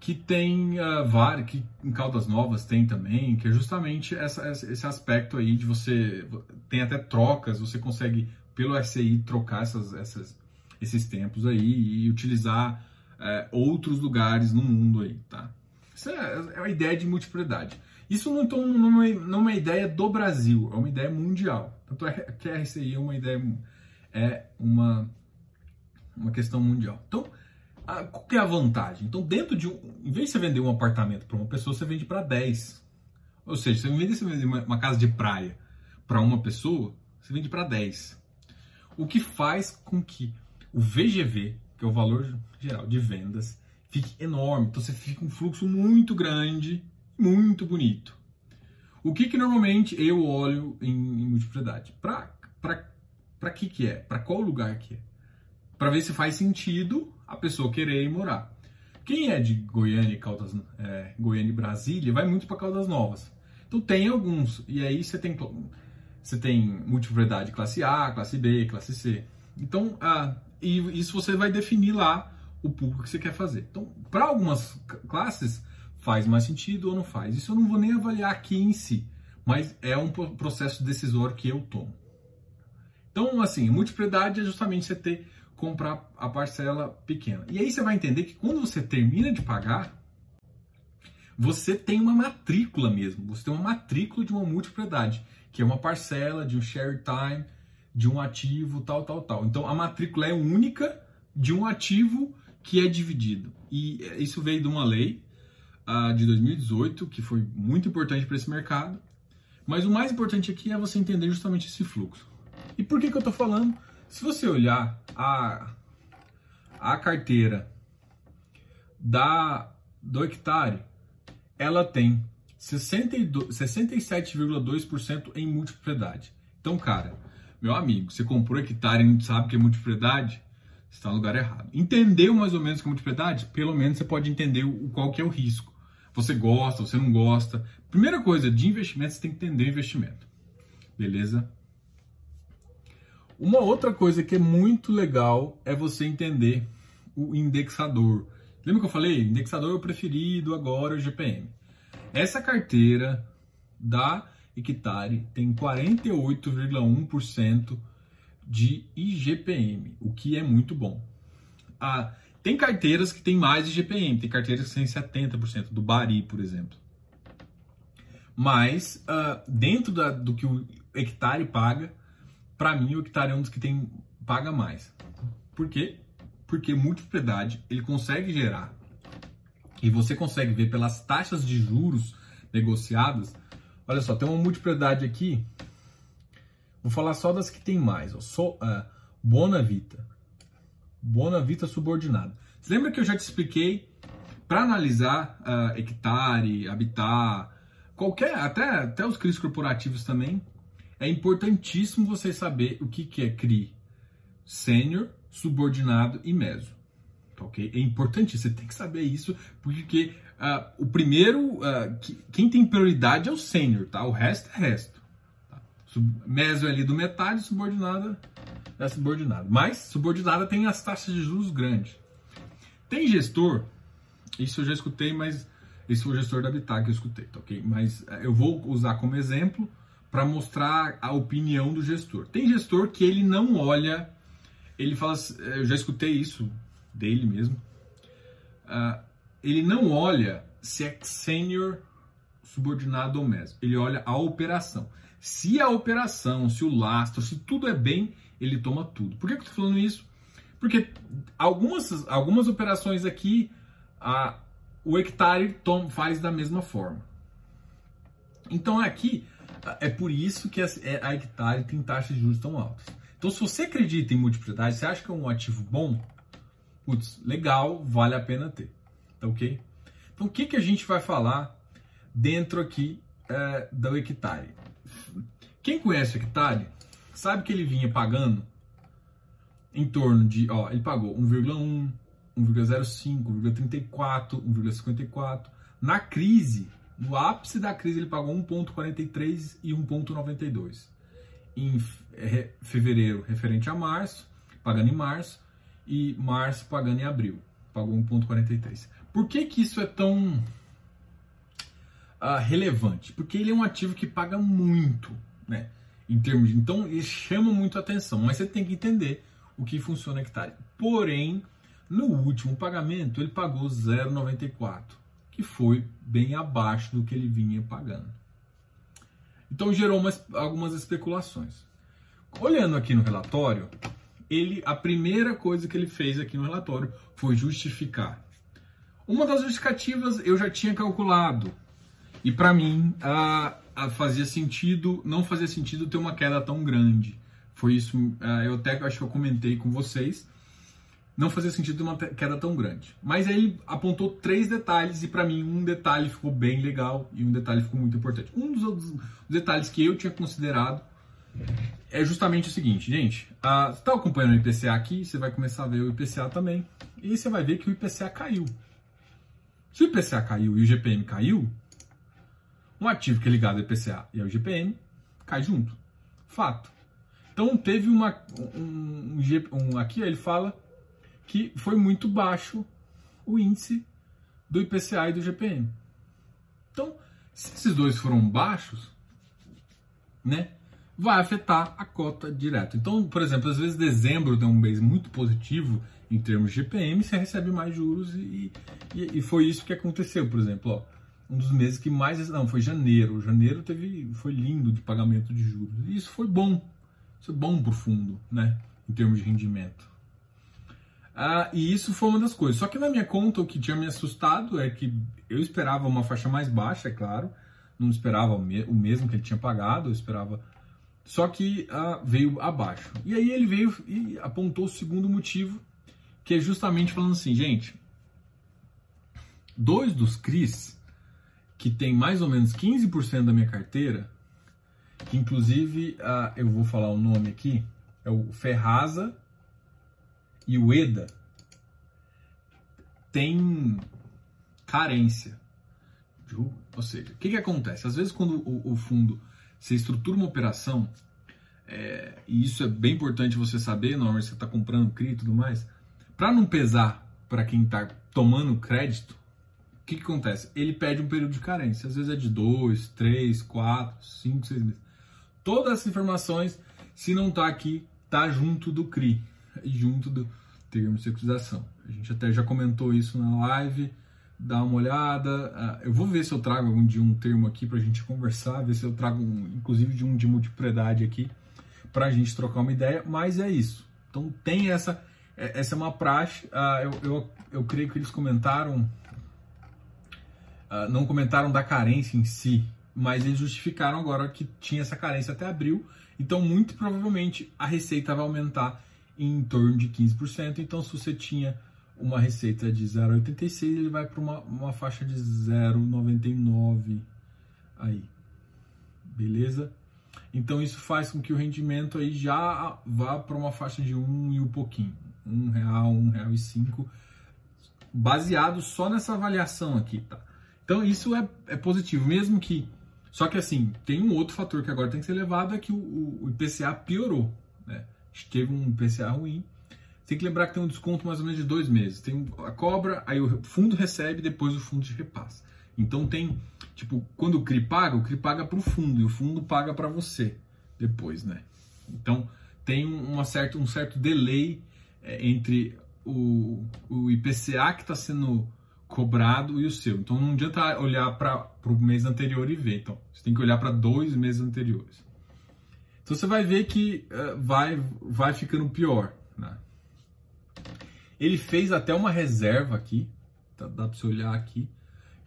que tem uh, vários, que em Caldas Novas tem também, que é justamente essa, esse aspecto aí de você tem até trocas, você consegue pelo RCI trocar essas, essas, esses tempos aí e utilizar é, outros lugares no mundo aí, tá? Isso é, é uma ideia de multiplicidade. Isso não, não, é, não é uma ideia do Brasil, é uma ideia mundial. Tanto é que a RCI é uma ideia, é uma, uma questão mundial. Então, a, qual que é a vantagem? Então, dentro de um, em vez de você vender um apartamento para uma pessoa, você vende para 10. Ou seja, você vende, você vende uma, uma casa de praia para uma pessoa, você vende para 10 o que faz com que o VGV, que é o valor geral de vendas, fique enorme. Então você fica um fluxo muito grande, muito bonito. O que, que normalmente eu olho em, em multiplicidade? Para que, que é? Para qual lugar que é? Para ver se faz sentido a pessoa querer ir morar. Quem é de Goiânia, Caldas, é, Goiânia e Brasília vai muito para Caldas Novas. Então tem alguns. E aí você tem você tem multipropriedade classe A, classe B, classe C. Então, ah, e isso você vai definir lá o público que você quer fazer. Então, para algumas classes faz mais sentido ou não faz. Isso eu não vou nem avaliar aqui em si, mas é um processo decisório que eu tomo. Então, assim, multipropriedade é justamente você ter comprar a parcela pequena. E aí você vai entender que quando você termina de pagar, você tem uma matrícula mesmo. Você tem uma matrícula de uma multipropriedade que é uma parcela de um share time, de um ativo, tal, tal, tal. Então a matrícula é única de um ativo que é dividido. E isso veio de uma lei uh, de 2018, que foi muito importante para esse mercado. Mas o mais importante aqui é você entender justamente esse fluxo. E por que, que eu estou falando? Se você olhar a, a carteira da, do hectare, ela tem 67,2% em multipropriedade. Então, cara, meu amigo, você comprou hectare e não sabe que é multipropriedade, você está no lugar errado. Entendeu mais ou menos o que é multipropriedade? Pelo menos você pode entender o, qual que é o risco. Você gosta, você não gosta. Primeira coisa, de investimento, você tem que entender o investimento. Beleza? Uma outra coisa que é muito legal é você entender o indexador. Lembra que eu falei? Indexador é o preferido, agora é o GPM. Essa carteira da Hectare tem 48,1% de IGPM, o que é muito bom. Ah, tem carteiras que tem mais IGPM, tem carteiras que têm 70%, do Bari, por exemplo. Mas, uh, dentro da, do que o hectare paga, para mim o hectare é um dos que tem, paga mais. Por quê? porque multipropriedade ele consegue gerar e você consegue ver pelas taxas de juros negociadas. Olha só, tem uma multipropriedade aqui. Vou falar só das que tem mais. Ó. So, uh, Bona Vita. Bona Vita subordinado. Você lembra que eu já te expliquei para analisar uh, hectare, habitat, qualquer, até, até os CRIs corporativos também, é importantíssimo você saber o que, que é CRI sênior, subordinado e meso. Tá, ok? É importante, você tem que saber isso, porque uh, o primeiro, uh, que, quem tem prioridade é o sênior, tá? O resto é resto. Tá? Sub, meso é ali do metade, subordinada é subordinada. Mas subordinada tem as taxas de juros grandes. Tem gestor, isso eu já escutei, mas esse foi o gestor da Habitat que eu escutei, tá ok? Mas uh, eu vou usar como exemplo para mostrar a opinião do gestor. Tem gestor que ele não olha, ele fala, eu já escutei isso dele mesmo, uh, ele não olha se é sênior, subordinado ou mesmo. Ele olha a operação. Se a operação, se o lastro, se tudo é bem, ele toma tudo. Por que, que eu estou falando isso? Porque algumas, algumas operações aqui, a, o hectare tom, faz da mesma forma. Então aqui, é por isso que a, é, a hectare tem taxas de juros tão altas. Então se você acredita em multiplicidade, você acha que é um ativo bom, putz, legal, vale a pena ter. Tá ok? Então, o que, que a gente vai falar dentro aqui é, do hectare? Quem conhece o hectare sabe que ele vinha pagando em torno de, ó, ele pagou 1,1, 1,05, 1,34, 1,54. Na crise, no ápice da crise, ele pagou 1,43 e 1,92. Em é, fevereiro, referente a março, pagando em março, e março pagando em abril. Pagou 1,43. Por que, que isso é tão uh, relevante? Porque ele é um ativo que paga muito, né? Em termos de, então, ele chama muito atenção, mas você tem que entender o que funciona hectare. Porém, no último pagamento, ele pagou 0,94, que foi bem abaixo do que ele vinha pagando. Então, gerou umas, algumas especulações. Olhando aqui no relatório, ele a primeira coisa que ele fez aqui no relatório foi justificar. Uma das justificativas eu já tinha calculado e para mim a, a fazia sentido, não fazia sentido ter uma queda tão grande. Foi isso, eu até acho que eu comentei com vocês. Não fazia sentido uma queda tão grande. Mas aí ele apontou três detalhes e para mim um detalhe ficou bem legal e um detalhe ficou muito importante. Um dos detalhes que eu tinha considerado é justamente o seguinte, gente. Uh, você está acompanhando o IPCA aqui, você vai começar a ver o IPCA também. E você vai ver que o IPCA caiu. Se o IPCA caiu e o GPM caiu, um ativo que é ligado ao IPCA e ao GPM cai junto. Fato. Então teve uma. Um, um, um, aqui ele fala que foi muito baixo o índice do IPCA e do GPM. Então, se esses dois foram baixos, né? vai afetar a cota direto. Então, por exemplo, às vezes dezembro tem um mês muito positivo em termos de GPM, você recebe mais juros e, e, e, foi isso que aconteceu, por exemplo, ó, um dos meses que mais não foi janeiro. Janeiro teve foi lindo de pagamento de juros e isso foi bom, isso é bom para o fundo, né, em termos de rendimento. Ah, e isso foi uma das coisas. Só que na minha conta o que tinha me assustado é que eu esperava uma faixa mais baixa, é claro, não esperava o mesmo que ele tinha pagado, eu esperava só que uh, veio abaixo. E aí ele veio e apontou o segundo motivo, que é justamente falando assim, gente, dois dos CRIs, que tem mais ou menos 15% da minha carteira, que inclusive uh, eu vou falar o nome aqui, é o Ferraza e o EDA, tem carência. Ou seja, o que, que acontece? Às vezes quando o, o fundo você estrutura uma operação, é, e isso é bem importante você saber, que você está comprando CRI e tudo mais, para não pesar para quem está tomando crédito, o que, que acontece? Ele pede um período de carência, às vezes é de 2, 3, 4, 5, 6 meses. Todas essas informações, se não está aqui, está junto do CRI, junto do termo de securitização. A gente até já comentou isso na live, dar uma olhada. Ah, eu vou ver se eu trago algum dia um termo aqui para a gente conversar, ver se eu trago, inclusive, de um de multipropriedade aqui para a gente trocar uma ideia. Mas é isso. Então tem essa é, essa é uma praxe. Uh, eu, eu, eu creio que eles comentaram, uh, não comentaram da carência em si, mas eles justificaram agora que tinha essa carência até abril. Então, muito provavelmente, a receita vai aumentar em torno de 15%. Então, se você tinha uma receita de 0,86, ele vai para uma, uma faixa de 0,99 aí. Beleza? Então isso faz com que o rendimento aí já vá para uma faixa de um e um pouquinho, um real, um real e cinco, baseado só nessa avaliação aqui, tá? Então isso é, é positivo, mesmo que só que assim tem um outro fator que agora tem que ser levado é que o, o IPCA piorou, né? Teve um IPCA ruim. Tem que lembrar que tem um desconto mais ou menos de dois meses. Tem a cobra, aí o fundo recebe, depois o fundo te repassa. Então tem, tipo, quando o CRI paga, o CRI paga para o fundo e o fundo paga para você depois, né? Então tem uma certa, um certo delay é, entre o, o IPCA que está sendo cobrado e o seu. Então não adianta olhar para o mês anterior e ver. Então você tem que olhar para dois meses anteriores. Então você vai ver que uh, vai, vai ficando pior. Né? Ele fez até uma reserva aqui, tá, dá para você olhar aqui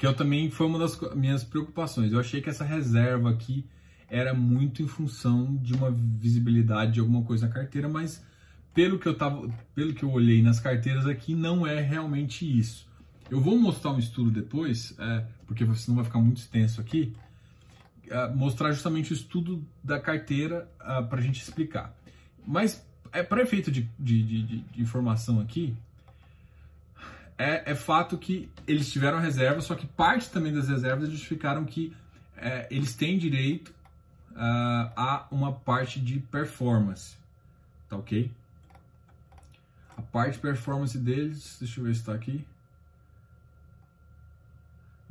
que eu também foi uma das minhas preocupações. Eu achei que essa reserva aqui era muito em função de uma visibilidade de alguma coisa na carteira, mas pelo que eu tava, pelo que eu olhei nas carteiras aqui, não é realmente isso. Eu vou mostrar um estudo depois, é, porque senão vai ficar muito extenso aqui, é, mostrar justamente o estudo da carteira é, para a gente explicar. Mas é para efeito de, de, de, de informação aqui, é, é, fato que eles tiveram reserva, só que parte também das reservas justificaram que é, eles têm direito uh, a uma parte de performance, tá ok? A parte de performance deles, deixa eu ver se está aqui,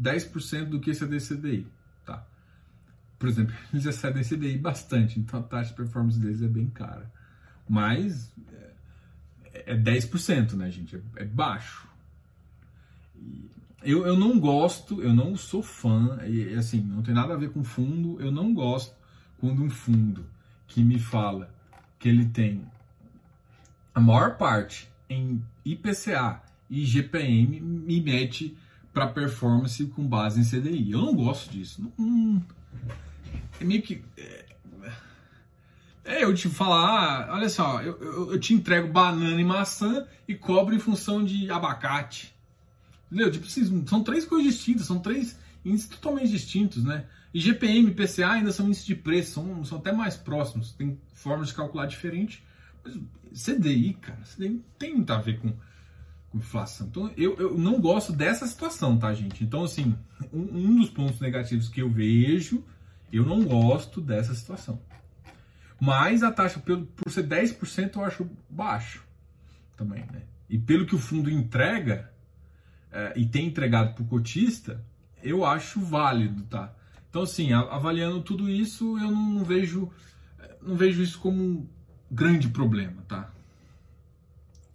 10% do que exceder CDI, tá? Por exemplo, eles excedem CDI bastante, então a taxa de performance deles é bem cara. Mas é, é 10%, né, gente? É, é baixo. Eu, eu não gosto, eu não sou fã, e assim, não tem nada a ver com fundo, eu não gosto quando um fundo que me fala que ele tem a maior parte em IPCA e GPM me mete para performance com base em CDI. Eu não gosto disso. Não, é meio que. É, é, eu te falar, ah, olha só, eu, eu, eu, te entrego banana e maçã e cobro em função de abacate. Entendeu? Tipo, são três coisas distintas, são três índices totalmente distintos, né? E GPM e PCA ainda são índices de preço, são, são até mais próximos, tem formas de calcular diferente. Mas CDI, cara, CDI tem muito a ver com, com inflação. Então, eu, eu não gosto dessa situação, tá, gente? Então, assim, um, um dos pontos negativos que eu vejo, eu não gosto dessa situação. Mas a taxa, por, por ser 10%, eu acho baixo também, né? E pelo que o fundo entrega, é, e tem entregado para o cotista, eu acho válido, tá? Então, assim, avaliando tudo isso, eu não, não vejo não vejo isso como um grande problema, tá?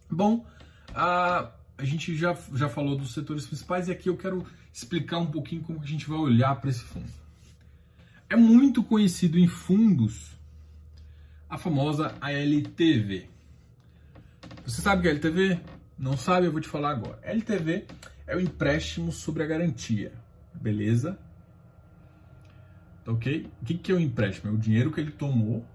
Bom, a, a gente já, já falou dos setores principais e aqui eu quero explicar um pouquinho como a gente vai olhar para esse fundo. É muito conhecido em fundos a famosa ALTV. Você sabe o que é LTV? Não sabe? Eu vou te falar agora. LTV é o empréstimo sobre a garantia, beleza? Tá ok? O que, que é o empréstimo? É o dinheiro que ele tomou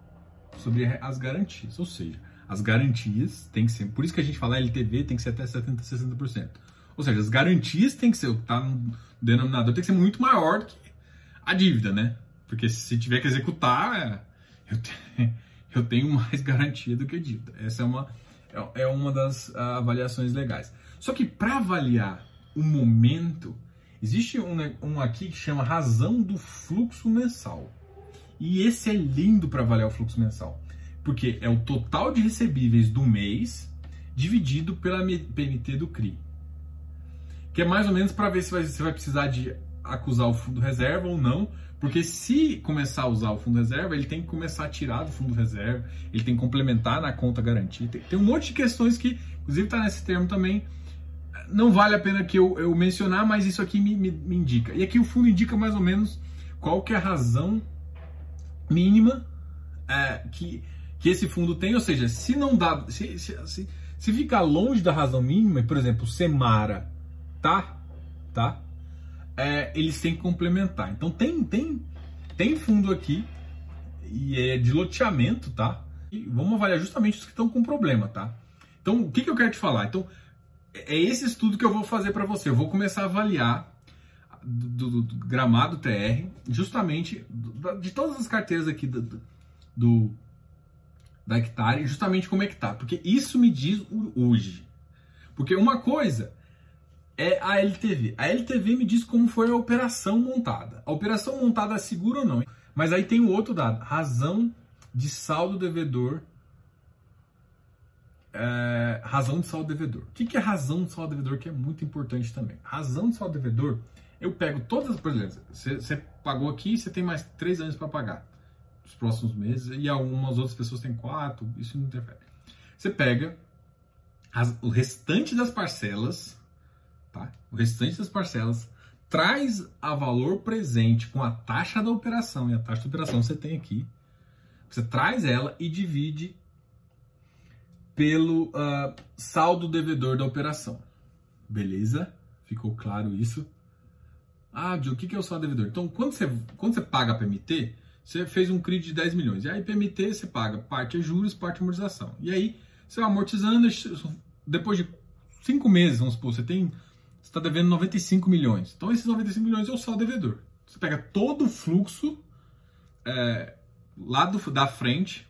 sobre as garantias, ou seja, as garantias tem que ser, por isso que a gente fala LTV tem que ser até 70, 60%. Ou seja, as garantias tem que ser, o que está no denominador tem que ser muito maior do que a dívida, né? Porque se tiver que executar, eu tenho, eu tenho mais garantia do que dívida. Essa é uma é, é uma das uh, avaliações legais. Só que para avaliar o momento, existe um, um aqui que chama razão do fluxo mensal. E esse é lindo para avaliar o fluxo mensal, porque é o total de recebíveis do mês dividido pela PMT do CRI. Que é mais ou menos para ver se você vai precisar de acusar o fundo reserva ou não, porque se começar a usar o fundo reserva, ele tem que começar a tirar do fundo reserva, ele tem que complementar na conta garantia. Tem, tem um monte de questões que, inclusive, está nesse termo também. Não vale a pena que eu, eu mencionar, mas isso aqui me, me, me, indica. E aqui o fundo indica mais ou menos qual que é a razão mínima é, que, que esse fundo tem. Ou seja, se não dá, se, se, se, Se ficar longe da razão mínima, por exemplo, Semara, tá? Tá? É, eles têm que complementar. Então tem, tem, tem fundo aqui e é de loteamento, tá? E vamos avaliar justamente os que estão com problema, tá? Então, o que, que eu quero te falar? Então, é esse estudo que eu vou fazer para você. Eu vou começar a avaliar do, do, do gramado TR, justamente de todas as carteiras aqui do, do da hectare, justamente como é que tá. Porque isso me diz hoje. Porque uma coisa é a LTV. A LTV me diz como foi a operação montada. A operação montada é segura ou não. Mas aí tem o outro dado, razão de saldo devedor. É, razão de saldo devedor. O que, é razão de saldo devedor? Que é muito importante também. Razão de saldo devedor eu pego todas, por exemplo, você, você pagou aqui, você tem mais três anos para pagar nos próximos meses, e algumas outras pessoas têm quatro, isso não interfere. Você pega as, o restante das parcelas, tá? O restante das parcelas traz a valor presente com a taxa da operação, e a taxa da operação você tem aqui. Você traz ela e divide pelo uh, saldo devedor da operação. Beleza? Ficou claro isso? Ah, Diogo, o que é o saldo devedor? Então, quando você, quando você paga a PMT, você fez um CRI de 10 milhões. E aí, PMT, você paga parte é juros, parte é amortização. E aí, você vai amortizando, depois de 5 meses, vamos supor, você tem. Você está devendo 95 milhões. Então, esses 95 milhões é o saldo devedor. Você pega todo o fluxo é, lá do, da frente,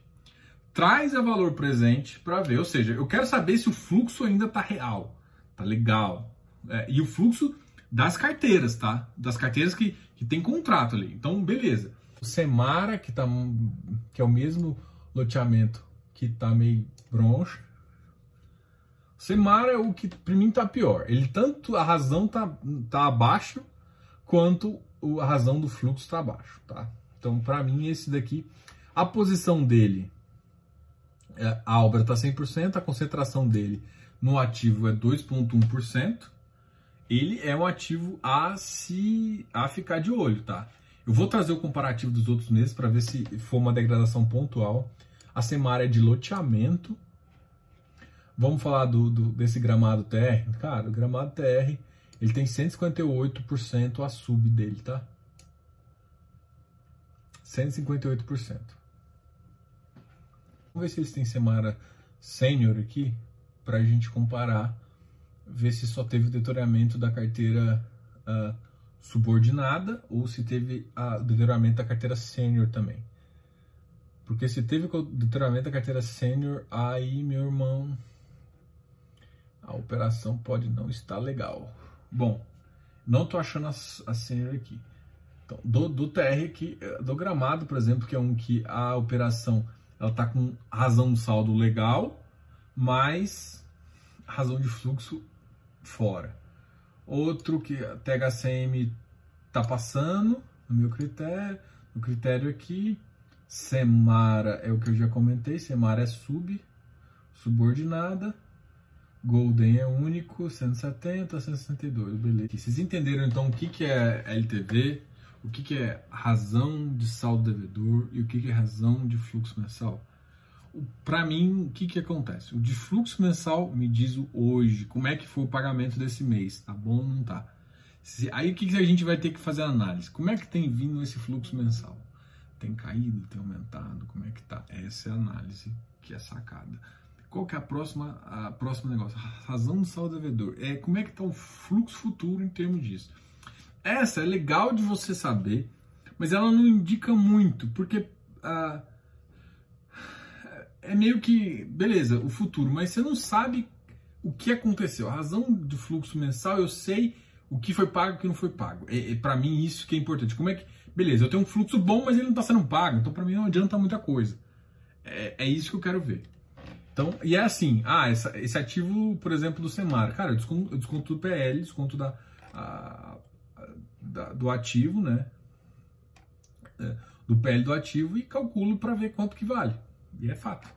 traz a valor presente para ver. Ou seja, eu quero saber se o fluxo ainda está real, tá legal. É, e o fluxo das carteiras, tá? Das carteiras que, que tem contrato ali. Então, beleza. O Semara, que, tá, que é o mesmo loteamento que tá meio broncho. O Semara é o que para mim tá pior. Ele tanto a razão tá, tá abaixo quanto a razão do fluxo tá abaixo, tá? Então, para mim esse daqui, a posição dele é, a obra está 100%, a concentração dele no ativo é 2,1% ele é um ativo a se a ficar de olho, tá? Eu vou trazer o comparativo dos outros meses para ver se for uma degradação pontual. A Semara é de loteamento. Vamos falar do, do, desse gramado TR? Cara, o gramado TR ele tem 158% a sub dele, tá? 158%. Vamos ver se eles têm Semara Sênior aqui para a gente comparar ver se só teve o deterioramento da carteira uh, subordinada ou se teve o deterioramento da carteira sênior também. Porque se teve o deterioramento da carteira sênior, aí, meu irmão, a operação pode não estar legal. Bom, não tô achando a, a aqui. Então, do, do TR aqui, eh, do gramado, por exemplo, que é um que a operação ela tá com razão de saldo legal, mas razão de fluxo fora. Outro que a THCM está passando, no meu critério, no critério aqui, Semara é o que eu já comentei, Semara é sub, subordinada, Golden é único, 170, 162, beleza. Vocês entenderam então o que, que é LTV, o que, que é razão de saldo devedor e o que, que é razão de fluxo mensal? para mim, o que, que acontece? O de fluxo mensal me diz o hoje, como é que foi o pagamento desse mês, tá bom ou não tá? Se, aí o que, que a gente vai ter que fazer a análise? Como é que tem vindo esse fluxo mensal? Tem caído, tem aumentado, como é que tá? Essa é a análise que é sacada. Qual que é a próxima, a próxima negócio? Razão do saldo devedor. É, como é que está o fluxo futuro em termos disso? Essa é legal de você saber, mas ela não indica muito, porque... Uh, é meio que, beleza, o futuro, mas você não sabe o que aconteceu. A razão do fluxo mensal, eu sei o que foi pago e o que não foi pago. É, é para mim isso que é importante. Como é que, beleza, eu tenho um fluxo bom, mas ele não está sendo pago, então para mim não adianta muita coisa. É, é, isso que eu quero ver. Então, e é assim, ah, essa, esse ativo, por exemplo, do Semar, cara, eu desconto, eu desconto do PL, desconto da, a, a, da, do ativo, né? É, do PL do ativo e calculo para ver quanto que vale. E é fato.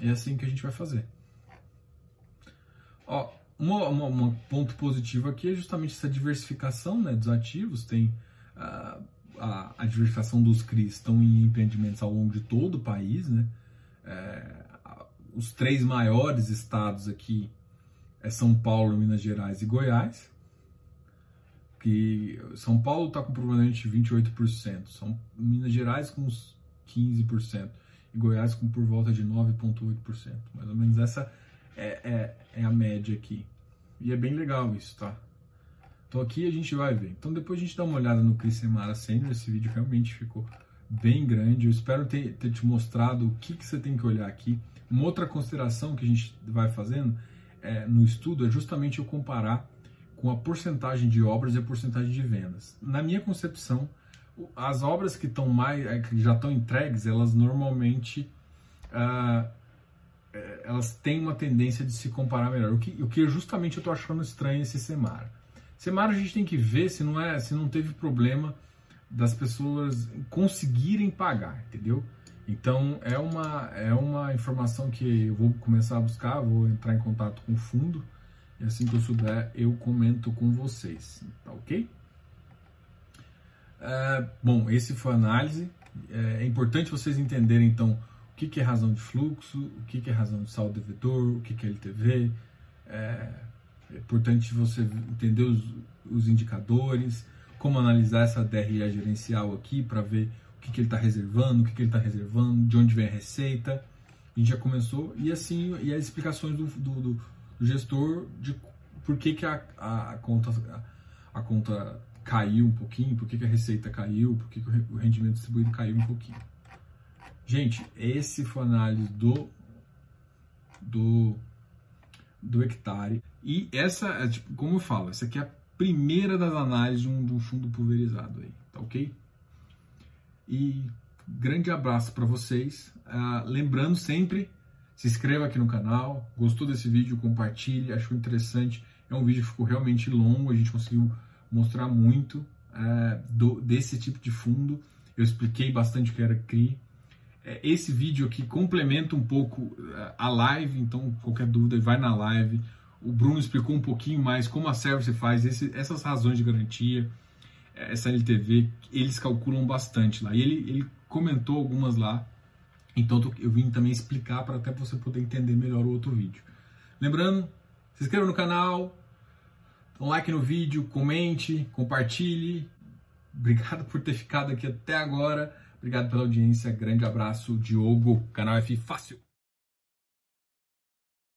É assim que a gente vai fazer. Ó, um ponto positivo aqui é justamente essa diversificação né, dos ativos. Tem uh, a, a, diversificação dos CRIs estão em empreendimentos ao longo de todo o país. Né? É, os três maiores estados aqui é São Paulo, Minas Gerais e Goiás. Que São Paulo está com provavelmente 28%, São Minas Gerais com uns 15% e Goiás com por volta de 9,8%. Mais ou menos essa é, é, é, a média aqui. E é bem legal isso, tá? Então aqui a gente vai ver. Então depois a gente dá uma olhada no Cris Semara Senior. Esse vídeo realmente ficou bem grande. Eu espero ter, ter te mostrado o que, que você tem que olhar aqui. Uma outra consideração que a gente vai fazendo é, no estudo é justamente eu comparar com a porcentagem de obras e a porcentagem de vendas. Na minha concepção, as obras que estão mais é, que já estão entregues elas normalmente uh, elas têm uma tendência de se comparar melhor. O que, o que justamente eu estou achando estranho esse Semar. Semar a gente tem que ver se não é se não teve problema das pessoas conseguirem pagar entendeu então é uma é uma informação que eu vou começar a buscar vou entrar em contato com o fundo e assim que eu souber eu comento com vocês tá ok é, bom, esse foi a análise. É, é, importante vocês entenderem, então, o que, que é razão de fluxo, o que, que é razão de saldo devedor, o que, que é LTV. É, é importante você entender os, os indicadores, como analisar essa DRE gerencial aqui para ver que, que ele está reservando, o que, que ele está reservando, de onde vem a receita. A gente já começou, e assim, e as explicações do, do, do gestor de por que, que a, a, conta, a, a conta caiu um pouquinho, por que, que a receita caiu, por que, que o rendimento distribuído caiu um pouquinho. Gente, esse foi a análise do, do, do hectare. E essa, é, tipo, como eu falo, essa aqui é a primeira das análises de um, de um fundo pulverizado aí, tá ok? E grande abraço para vocês. Uh, lembrando sempre, se inscreva aqui no canal, gostou desse vídeo, compartilhe, achou interessante. É um vídeo que ficou realmente longo, a gente conseguiu mostrar muito é, do, desse tipo de fundo. Eu expliquei bastante o que era CRI. É, esse vídeo aqui complementa um pouco é, a live, então qualquer dúvida vai na live. O Bruno explicou um pouquinho mais como a Service faz esse, essas razões de garantia, essa LTV, eles calculam bastante lá. E ele, ele comentou algumas lá, então eu vim também explicar para até você poder entender melhor o outro vídeo. Lembrando, se inscreva no canal, um like no vídeo, comente, compartilhe. Obrigado por ter ficado aqui até agora. Obrigado pela audiência. Grande abraço, Diogo, canal F Fácil.